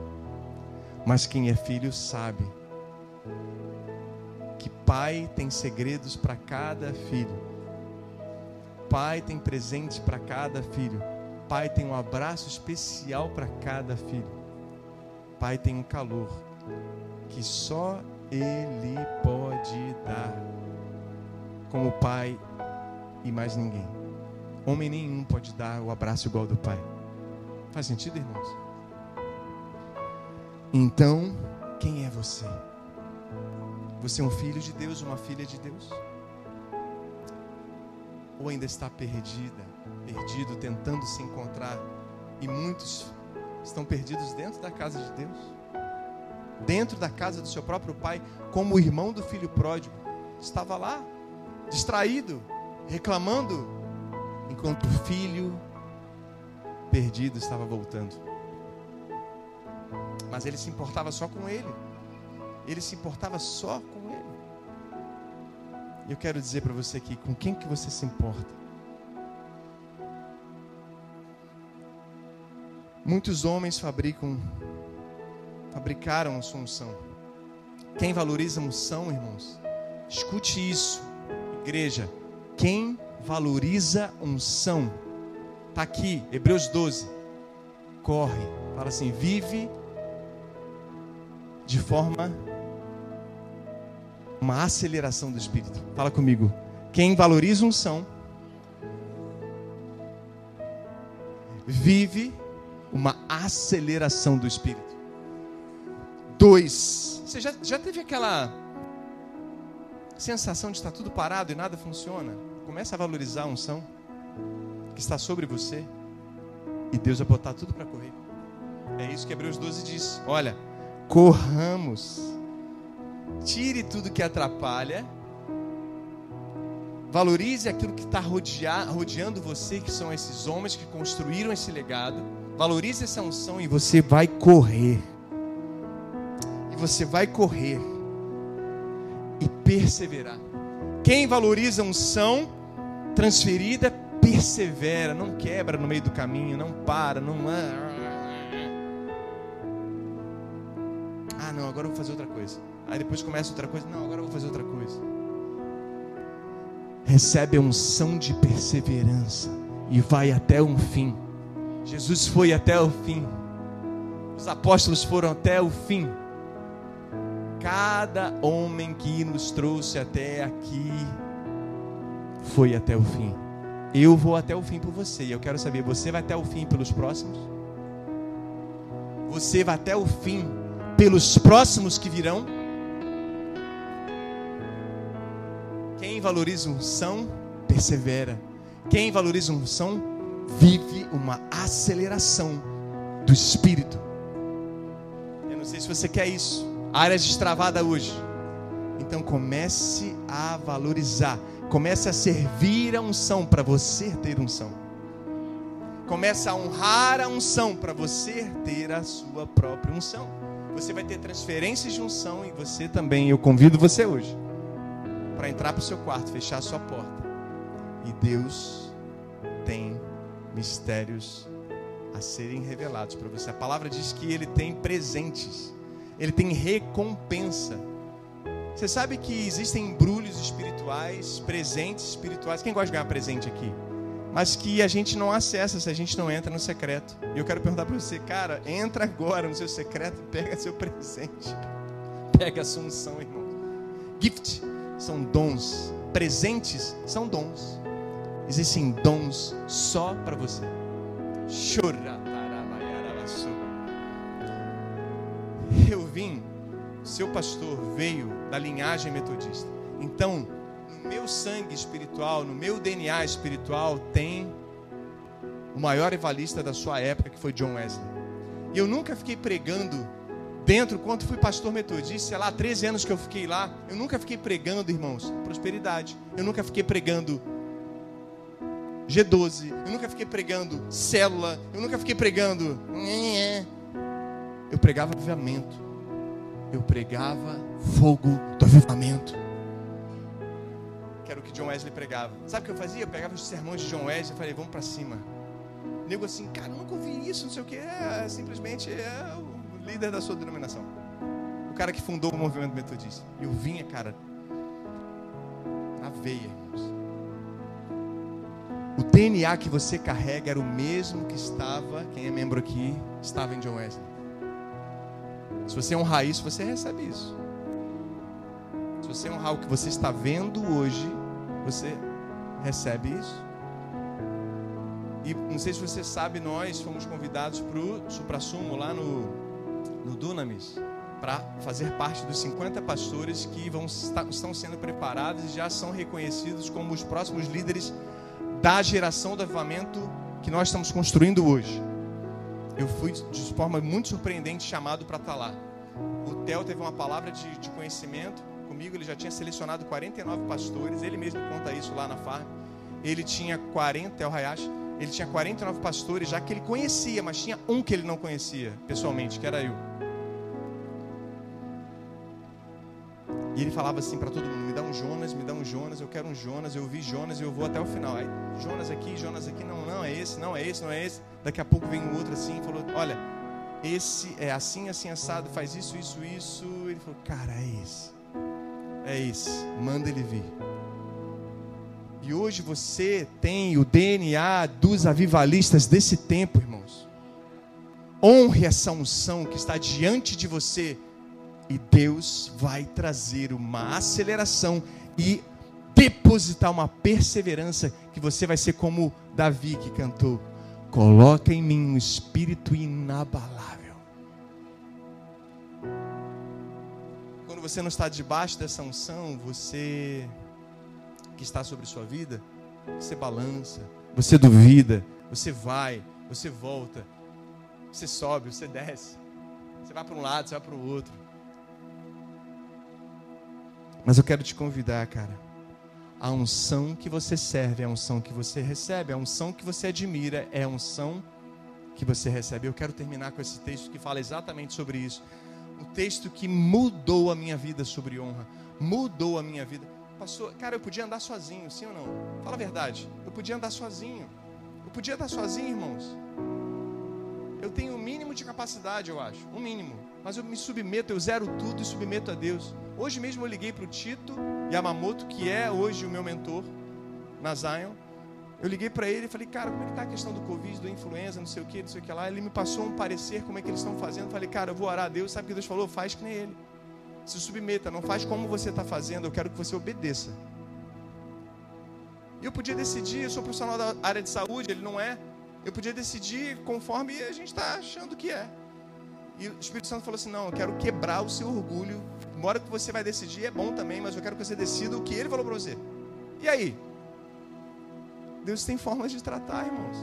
Mas quem é filho sabe que pai tem segredos para cada filho. Pai tem presentes para cada filho. Pai tem um abraço especial para cada filho. Pai tem um calor que só Ele pode dar, como Pai e mais ninguém. Homem nenhum pode dar o abraço igual do Pai. Faz sentido, irmãos? Então, quem é você? Você é um filho de Deus, uma filha de Deus? Ou ainda está perdida, perdido, tentando se encontrar? E muitos estão perdidos dentro da casa de Deus, dentro da casa do seu próprio pai, como o irmão do filho pródigo, estava lá, distraído, reclamando, enquanto o filho perdido estava voltando mas ele se importava só com ele. Ele se importava só com ele. Eu quero dizer para você aqui, com quem que você se importa? Muitos homens fabricam, fabricaram a sua unção. Quem valoriza a unção, irmãos? Escute isso, igreja. Quem valoriza unção? Está aqui, Hebreus 12. Corre, fala assim: vive de forma uma aceleração do espírito. Fala comigo. Quem valoriza unção vive uma aceleração do espírito. Dois. Você já, já teve aquela sensação de estar tudo parado e nada funciona? Começa a valorizar a unção que está sobre você e Deus vai botar tudo para correr. É isso que Hebreus 12 diz. Olha, corramos. Tire tudo que atrapalha. Valorize aquilo que está rodeando você, que são esses homens que construíram esse legado. Valorize essa unção e você vai correr. E você vai correr e perseverar. Quem valoriza a unção transferida, persevera, não quebra no meio do caminho, não para, não. Ah, não, agora eu vou fazer outra coisa. Aí depois começa outra coisa. Não, agora eu vou fazer outra coisa. Recebe a unção de perseverança e vai até o fim. Jesus foi até o fim. Os apóstolos foram até o fim. Cada homem que nos trouxe até aqui foi até o fim. Eu vou até o fim por você. E eu quero saber, você vai até o fim pelos próximos? Você vai até o fim pelos próximos que virão. Quem valoriza unção, persevera. Quem valoriza unção, vive uma aceleração do espírito. Eu não sei se você quer isso. Área destravada hoje. Então comece a valorizar. Comece a servir a unção para você ter unção. Comece a honrar a unção para você ter a sua própria unção você vai ter transferências de unção e você também. Eu convido você hoje para entrar para o seu quarto, fechar a sua porta. E Deus tem mistérios a serem revelados para você. A palavra diz que ele tem presentes, ele tem recompensa. Você sabe que existem embrulhos espirituais, presentes espirituais. Quem gosta de ganhar presente aqui? Mas que a gente não acessa se a gente não entra no secreto. E eu quero perguntar para você, cara, entra agora no seu secreto, pega seu presente, pega a sua unção, irmão. Gift são dons, presentes são dons. Existem dons só para você. Eu vim, seu pastor veio da linhagem metodista. Então, meu sangue espiritual, no meu DNA espiritual, tem o maior evangelista da sua época, que foi John Wesley. E eu nunca fiquei pregando dentro, quando fui pastor metodista, sei lá, 13 anos que eu fiquei lá, eu nunca fiquei pregando, irmãos, prosperidade. Eu nunca fiquei pregando G12. Eu nunca fiquei pregando célula. Eu nunca fiquei pregando. Eu pregava avivamento. Eu pregava fogo do avivamento. Que era o que John Wesley pregava. Sabe o que eu fazia? Eu pegava os sermões de John Wesley e falei, vamos para cima. Nego assim, cara, nunca ouvi isso, não sei o que. É, simplesmente é o líder da sua denominação. O cara que fundou o movimento metodista. Eu vinha, cara, na veia, irmãos. O DNA que você carrega era o mesmo que estava, quem é membro aqui, estava em John Wesley. Se você honrar isso, você recebe isso. Se você honrar o que você está vendo hoje, você recebe isso. E não sei se você sabe, nós fomos convidados para o Supra-Sumo lá no, no Dunamis para fazer parte dos 50 pastores que vão, estão sendo preparados e já são reconhecidos como os próximos líderes da geração do avivamento que nós estamos construindo hoje. Eu fui de forma muito surpreendente chamado para estar lá. O Theo teve uma palavra de, de, conhecimento comigo, ele já tinha selecionado 49 pastores, ele mesmo conta isso lá na farm. Ele tinha 40, Theo Hayashi, ele tinha 49 pastores já que ele conhecia, mas tinha um que ele não conhecia pessoalmente, que era eu. E ele falava assim para todo mundo: me dá um Jonas, me dá um Jonas, eu quero um Jonas, eu vi Jonas e eu vou até o final. Aí, Jonas aqui, Jonas aqui, não, não, é esse, não, é esse, não é esse. Daqui a pouco vem o outro assim e falou: olha, esse é assim, assim, assado, faz isso, isso, isso. Ele falou: cara, é esse, é esse, manda ele vir. E hoje você tem o DNA dos avivalistas desse tempo, irmãos. Honre essa unção que está diante de você e Deus vai trazer uma aceleração e depositar uma perseverança que você vai ser como Davi que cantou: Coloca em mim um espírito inabalável. Quando você não está debaixo dessa unção, você que está sobre sua vida, você balança, você duvida, você vai, você volta, você sobe, você desce, você vai para um lado, você vai para o outro. Mas eu quero te convidar, cara. A unção que você serve é a unção que você recebe, a unção que você admira é a unção que você recebe. Eu quero terminar com esse texto que fala exatamente sobre isso. O texto que mudou a minha vida sobre honra, mudou a minha vida. Pastor, cara, eu podia andar sozinho, sim ou não? Fala a verdade. Eu podia andar sozinho. Eu podia andar sozinho, irmãos. Eu tenho o um mínimo de capacidade, eu acho. Um mínimo. Mas eu me submeto, eu zero tudo e submeto a Deus. Hoje mesmo eu liguei para o Tito Yamamoto, que é hoje o meu mentor na Zion. Eu liguei para ele e falei, cara, como é que está a questão do Covid, do influenza, não sei o que, não sei o que lá. Ele me passou um parecer, como é que eles estão fazendo. Eu falei, cara, eu vou orar a Deus. Sabe o que Deus falou? Faz que nem ele. Se submeta, não faz como você está fazendo, eu quero que você obedeça. E eu podia decidir, eu sou profissional da área de saúde, ele não é. Eu podia decidir conforme a gente está achando que é. E o Espírito Santo falou assim: não, eu quero quebrar o seu orgulho Embora que você vai decidir, é bom também, mas eu quero que você decida o que ele falou para você. E aí? Deus tem formas de tratar, irmãos.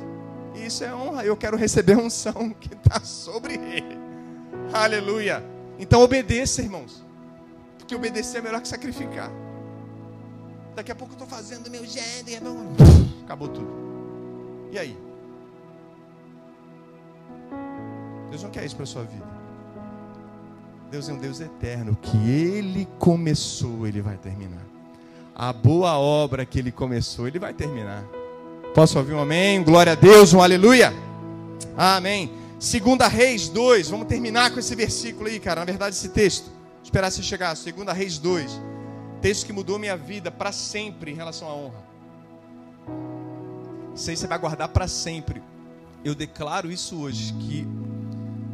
E isso é honra. Eu quero receber a unção que está sobre ele. Aleluia. Então obedeça, irmãos. Porque obedecer é melhor que sacrificar. Daqui a pouco eu estou fazendo meu jeito. Acabou tudo. E aí? Deus não quer isso para a sua vida. Deus é um Deus eterno. Que Ele começou, Ele vai terminar. A boa obra que Ele começou, Ele vai terminar. Posso ouvir um amém? Glória a Deus, um aleluia. Amém. Segunda Reis 2, vamos terminar com esse versículo aí, cara. Na verdade, esse texto. Esperar você chegar. Segunda Reis 2. Texto que mudou minha vida para sempre em relação à honra. Aí você vai guardar para sempre. Eu declaro isso hoje, que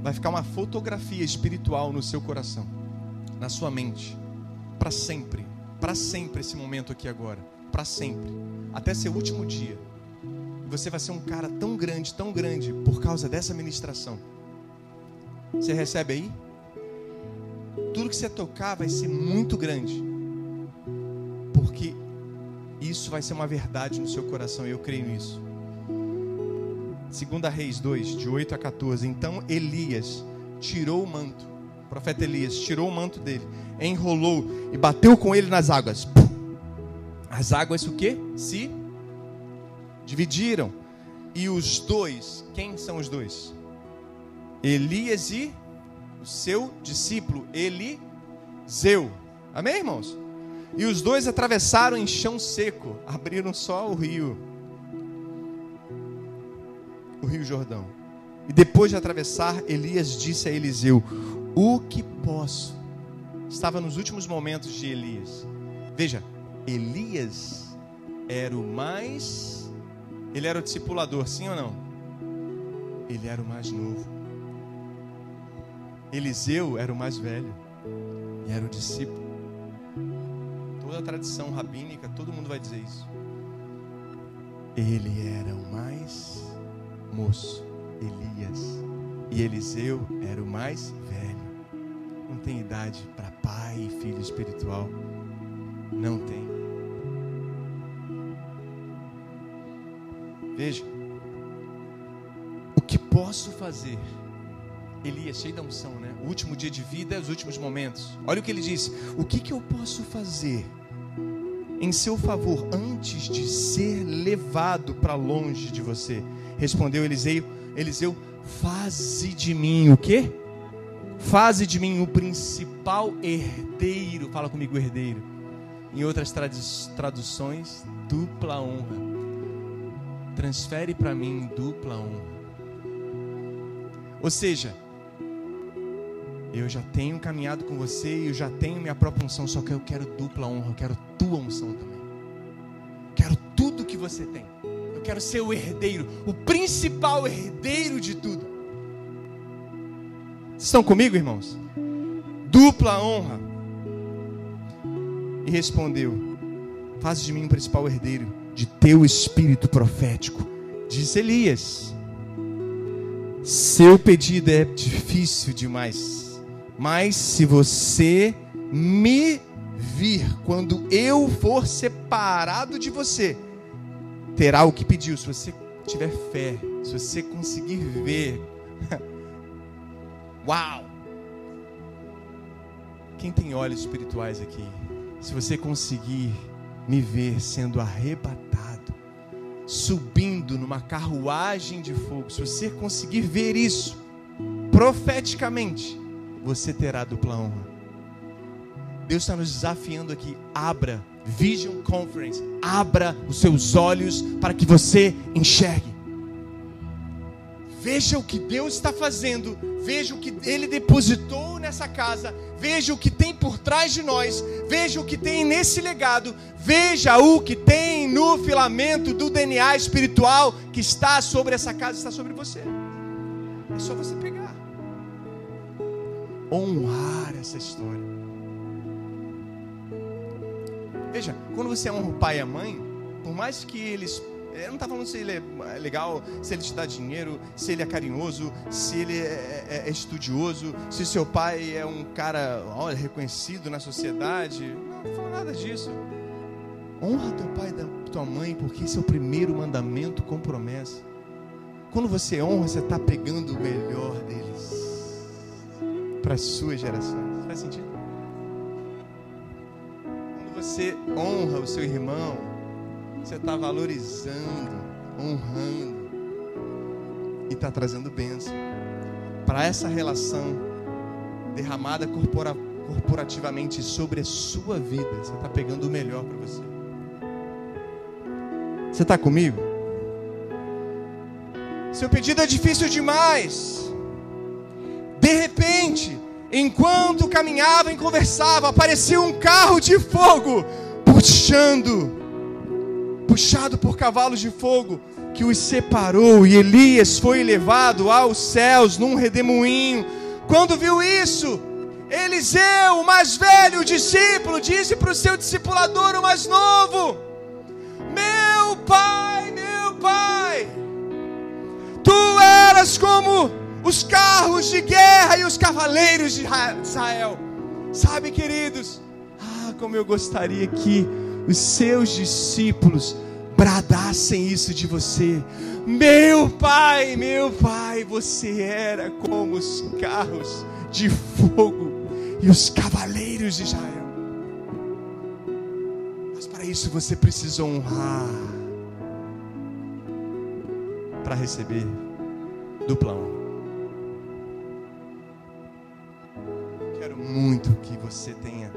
vai ficar uma fotografia espiritual no seu coração, na sua mente, para sempre, para sempre esse momento aqui agora, para sempre, até seu último dia. Você vai ser um cara tão grande, tão grande por causa dessa ministração. Você recebe aí? Tudo que você tocar vai ser muito grande. Porque isso vai ser uma verdade no seu coração e eu creio nisso. Segunda Reis 2, de 8 a 14. Então Elias tirou o manto. profeta Elias, tirou o manto dele, enrolou e bateu com ele nas águas. As águas o que? Se dividiram. E os dois, quem são os dois? Elias e o seu discípulo Eliseu. Amém, irmãos? E os dois atravessaram em chão seco, abriram só o rio, o rio Jordão. E depois de atravessar, Elias disse a Eliseu: O que posso? Estava nos últimos momentos de Elias. Veja, Elias era o mais. Ele era o discipulador, sim ou não? Ele era o mais novo. Eliseu era o mais velho e era o discípulo. Toda a tradição rabínica, todo mundo vai dizer isso. Ele era o mais moço, Elias, e Eliseu era o mais velho. Não tem idade para pai e filho espiritual. Não tem. Veja, o que posso fazer? Elias, cheio da unção, né? O último dia de vida, os últimos momentos. Olha o que ele disse: O que, que eu posso fazer em seu favor antes de ser levado para longe de você? Respondeu Eliseu: Eliseu, faze de mim o quê? Faze de mim o principal herdeiro. Fala comigo, herdeiro. Em outras traduções, dupla honra. Transfere para mim dupla honra. Ou seja, eu já tenho caminhado com você, eu já tenho minha própria unção, só que eu quero dupla honra, eu quero tua unção também. Quero tudo que você tem. Eu quero ser o herdeiro, o principal herdeiro de tudo. Vocês estão comigo, irmãos? Dupla honra. E respondeu: Faz de mim o principal herdeiro de teu espírito profético. Disse Elias: Seu pedido é difícil demais mas se você me vir quando eu for separado de você, terá o que pediu. Se você tiver fé, se você conseguir ver. Uau! Quem tem olhos espirituais aqui? Se você conseguir me ver sendo arrebatado, subindo numa carruagem de fogo, se você conseguir ver isso profeticamente, você terá dupla honra. Deus está nos desafiando aqui. Abra Vision Conference. Abra os seus olhos para que você enxergue. Veja o que Deus está fazendo. Veja o que Ele depositou nessa casa. Veja o que tem por trás de nós. Veja o que tem nesse legado. Veja o que tem no filamento do DNA espiritual que está sobre essa casa, está sobre você. É só você pegar honrar essa história. Veja, quando você honra o pai e a mãe, por mais que eles. Eu não está falando se ele é legal, se ele te dá dinheiro, se ele é carinhoso, se ele é, é, é estudioso, se seu pai é um cara reconhecido na sociedade. Não, não falo nada disso. Honra teu pai e tua mãe, porque esse é o primeiro mandamento com promessa. Quando você honra, você está pegando o melhor deles para as suas gerações. Faz sentido? Quando você honra o seu irmão, você está valorizando, honrando e está trazendo bênção para essa relação derramada corpora, corporativamente sobre a sua vida. Você está pegando o melhor para você. Você está comigo? Seu pedido é difícil demais. De repente, enquanto caminhava e conversava, apareceu um carro de fogo puxando, puxado por cavalos de fogo, que os separou e Elias foi levado aos céus num redemoinho. Quando viu isso, Eliseu, o mais velho discípulo, disse para o seu discipulador, o mais novo: Meu pai, meu pai, tu eras como os carros de guerra e os cavaleiros de Israel. Sabe, queridos, ah, como eu gostaria que os seus discípulos bradassem isso de você. Meu pai, meu pai, você era como os carros de fogo e os cavaleiros de Israel. Mas para isso você precisa honrar para receber duplão. Quero muito que você tenha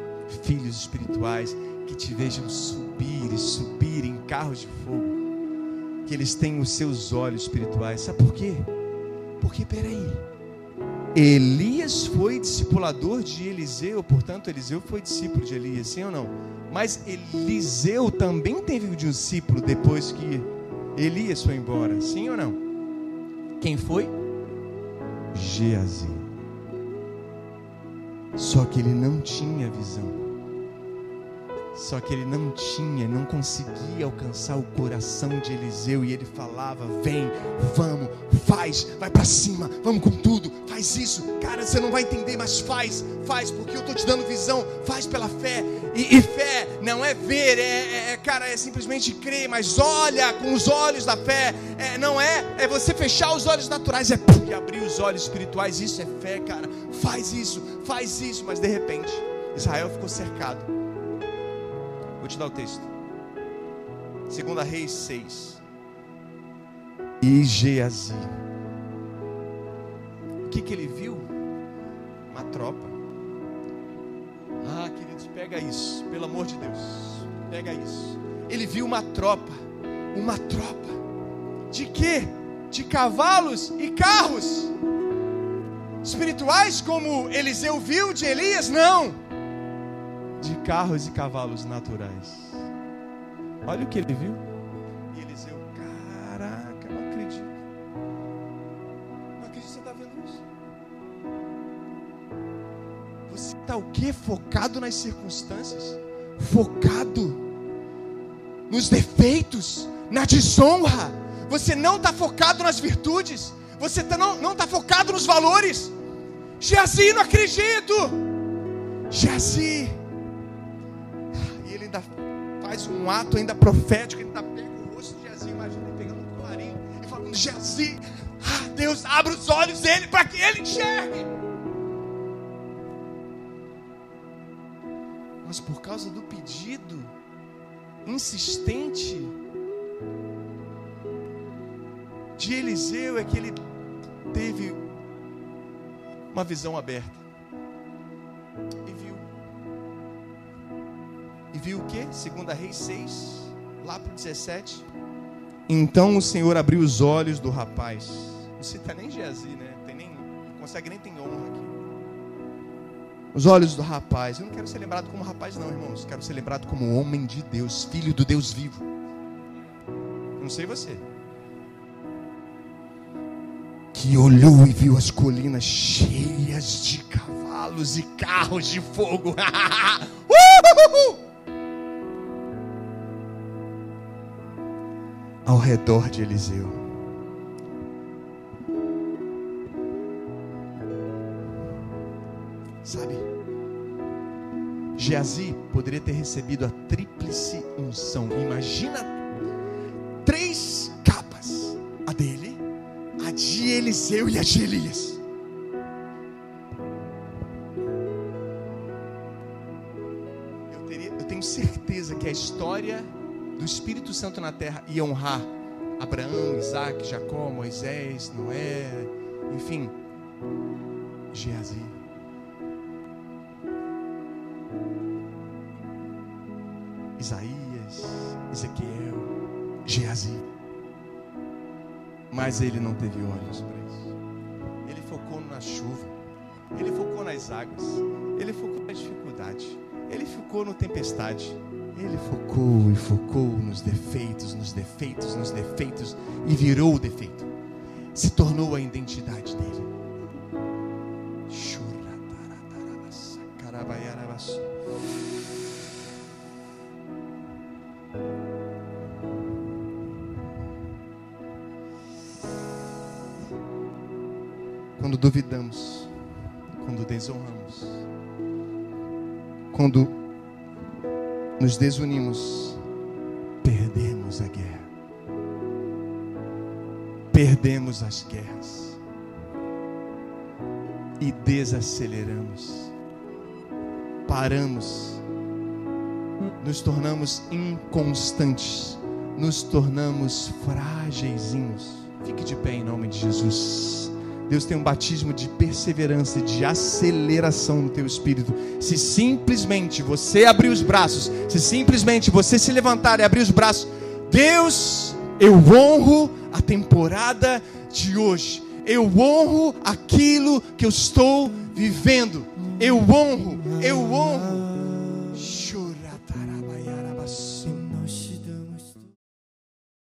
filhos espirituais que te vejam subir e subir em carros de fogo. Que eles tenham os seus olhos espirituais. Sabe por quê? Porque, peraí. Elias foi discipulador de Eliseu, portanto, Eliseu foi discípulo de Elias, sim ou não? Mas Eliseu também teve um discípulo depois que Elias foi embora, sim ou não? Quem foi? Geazi. Só que ele não tinha visão. Só que ele não tinha, não conseguia alcançar o coração de Eliseu e ele falava: "Vem, vamos, faz, vai para cima, vamos com tudo, faz isso". Cara, você não vai entender, mas faz, faz, porque eu tô te dando visão, faz pela fé. E, e fé não é ver, é, é, é, cara, é simplesmente crer, mas olha com os olhos da fé. É, não é, é você fechar os olhos naturais, é e abrir os olhos espirituais. Isso é fé, cara. Faz isso, faz isso, mas de repente Israel ficou cercado Vou te dar o texto. Segunda Reis 6. E Geazi. O que, que ele viu? Uma tropa. Ah, queridos, pega isso, pelo amor de Deus. Pega isso. Ele viu uma tropa. Uma tropa. De quê? De cavalos e carros. Espirituais, como Eliseu viu de Elias? Não carros e cavalos naturais. Olha o que ele viu. E Eliseu, caraca, não acredito. Não acredito que você está vendo isso. Você está o que? Focado nas circunstâncias? Focado nos defeitos, na desonra. Você não está focado nas virtudes. Você tá, não está focado nos valores. Geazi, não acredito. Geazi ainda faz um ato ainda profético, ainda pega o rosto de Geazi, imagina ele pegando um colarinho e falando, Geazi, ah, Deus abre os olhos dele para que ele enxergue. Mas por causa do pedido insistente de Eliseu é que ele teve uma visão aberta. Viu o que? Segunda Reis 6, lá para o 17. Então o Senhor abriu os olhos do rapaz. Não cita nem Geazi, né? Tem nem, não consegue nem ter honra aqui. Os olhos do rapaz. Eu não quero ser lembrado como rapaz, não, irmãos. Quero ser lembrado como homem de Deus, filho do Deus vivo. Não sei você. Que olhou e viu as colinas cheias de cavalos e carros de fogo. uh! Ao redor de Eliseu. Sabe? Geazi poderia ter recebido a tríplice unção. Imagina três capas: a dele, a de Eliseu e a de Elias. Eu, teria, eu tenho certeza que a história do Espírito Santo na terra e honrar Abraão, Isaac, Jacó, Moisés, Noé, enfim, Geazi. Isaías, Ezequiel, Geazi. Mas ele não teve olhos para isso. Ele focou na chuva, ele focou nas águas, ele focou na dificuldade, ele focou no tempestade. Ele focou e focou nos defeitos, nos defeitos, nos defeitos e virou o defeito. Se tornou a identidade dele. Quando duvidamos, quando desonramos, quando nos desunimos, perdemos a guerra. Perdemos as guerras e desaceleramos. Paramos. Nos tornamos inconstantes. Nos tornamos frágeisinhos. Fique de pé em nome de Jesus. Deus tem um batismo de perseverança, de aceleração no teu espírito. Se simplesmente você abrir os braços, se simplesmente você se levantar e abrir os braços, Deus, eu honro a temporada de hoje. Eu honro aquilo que eu estou vivendo. Eu honro,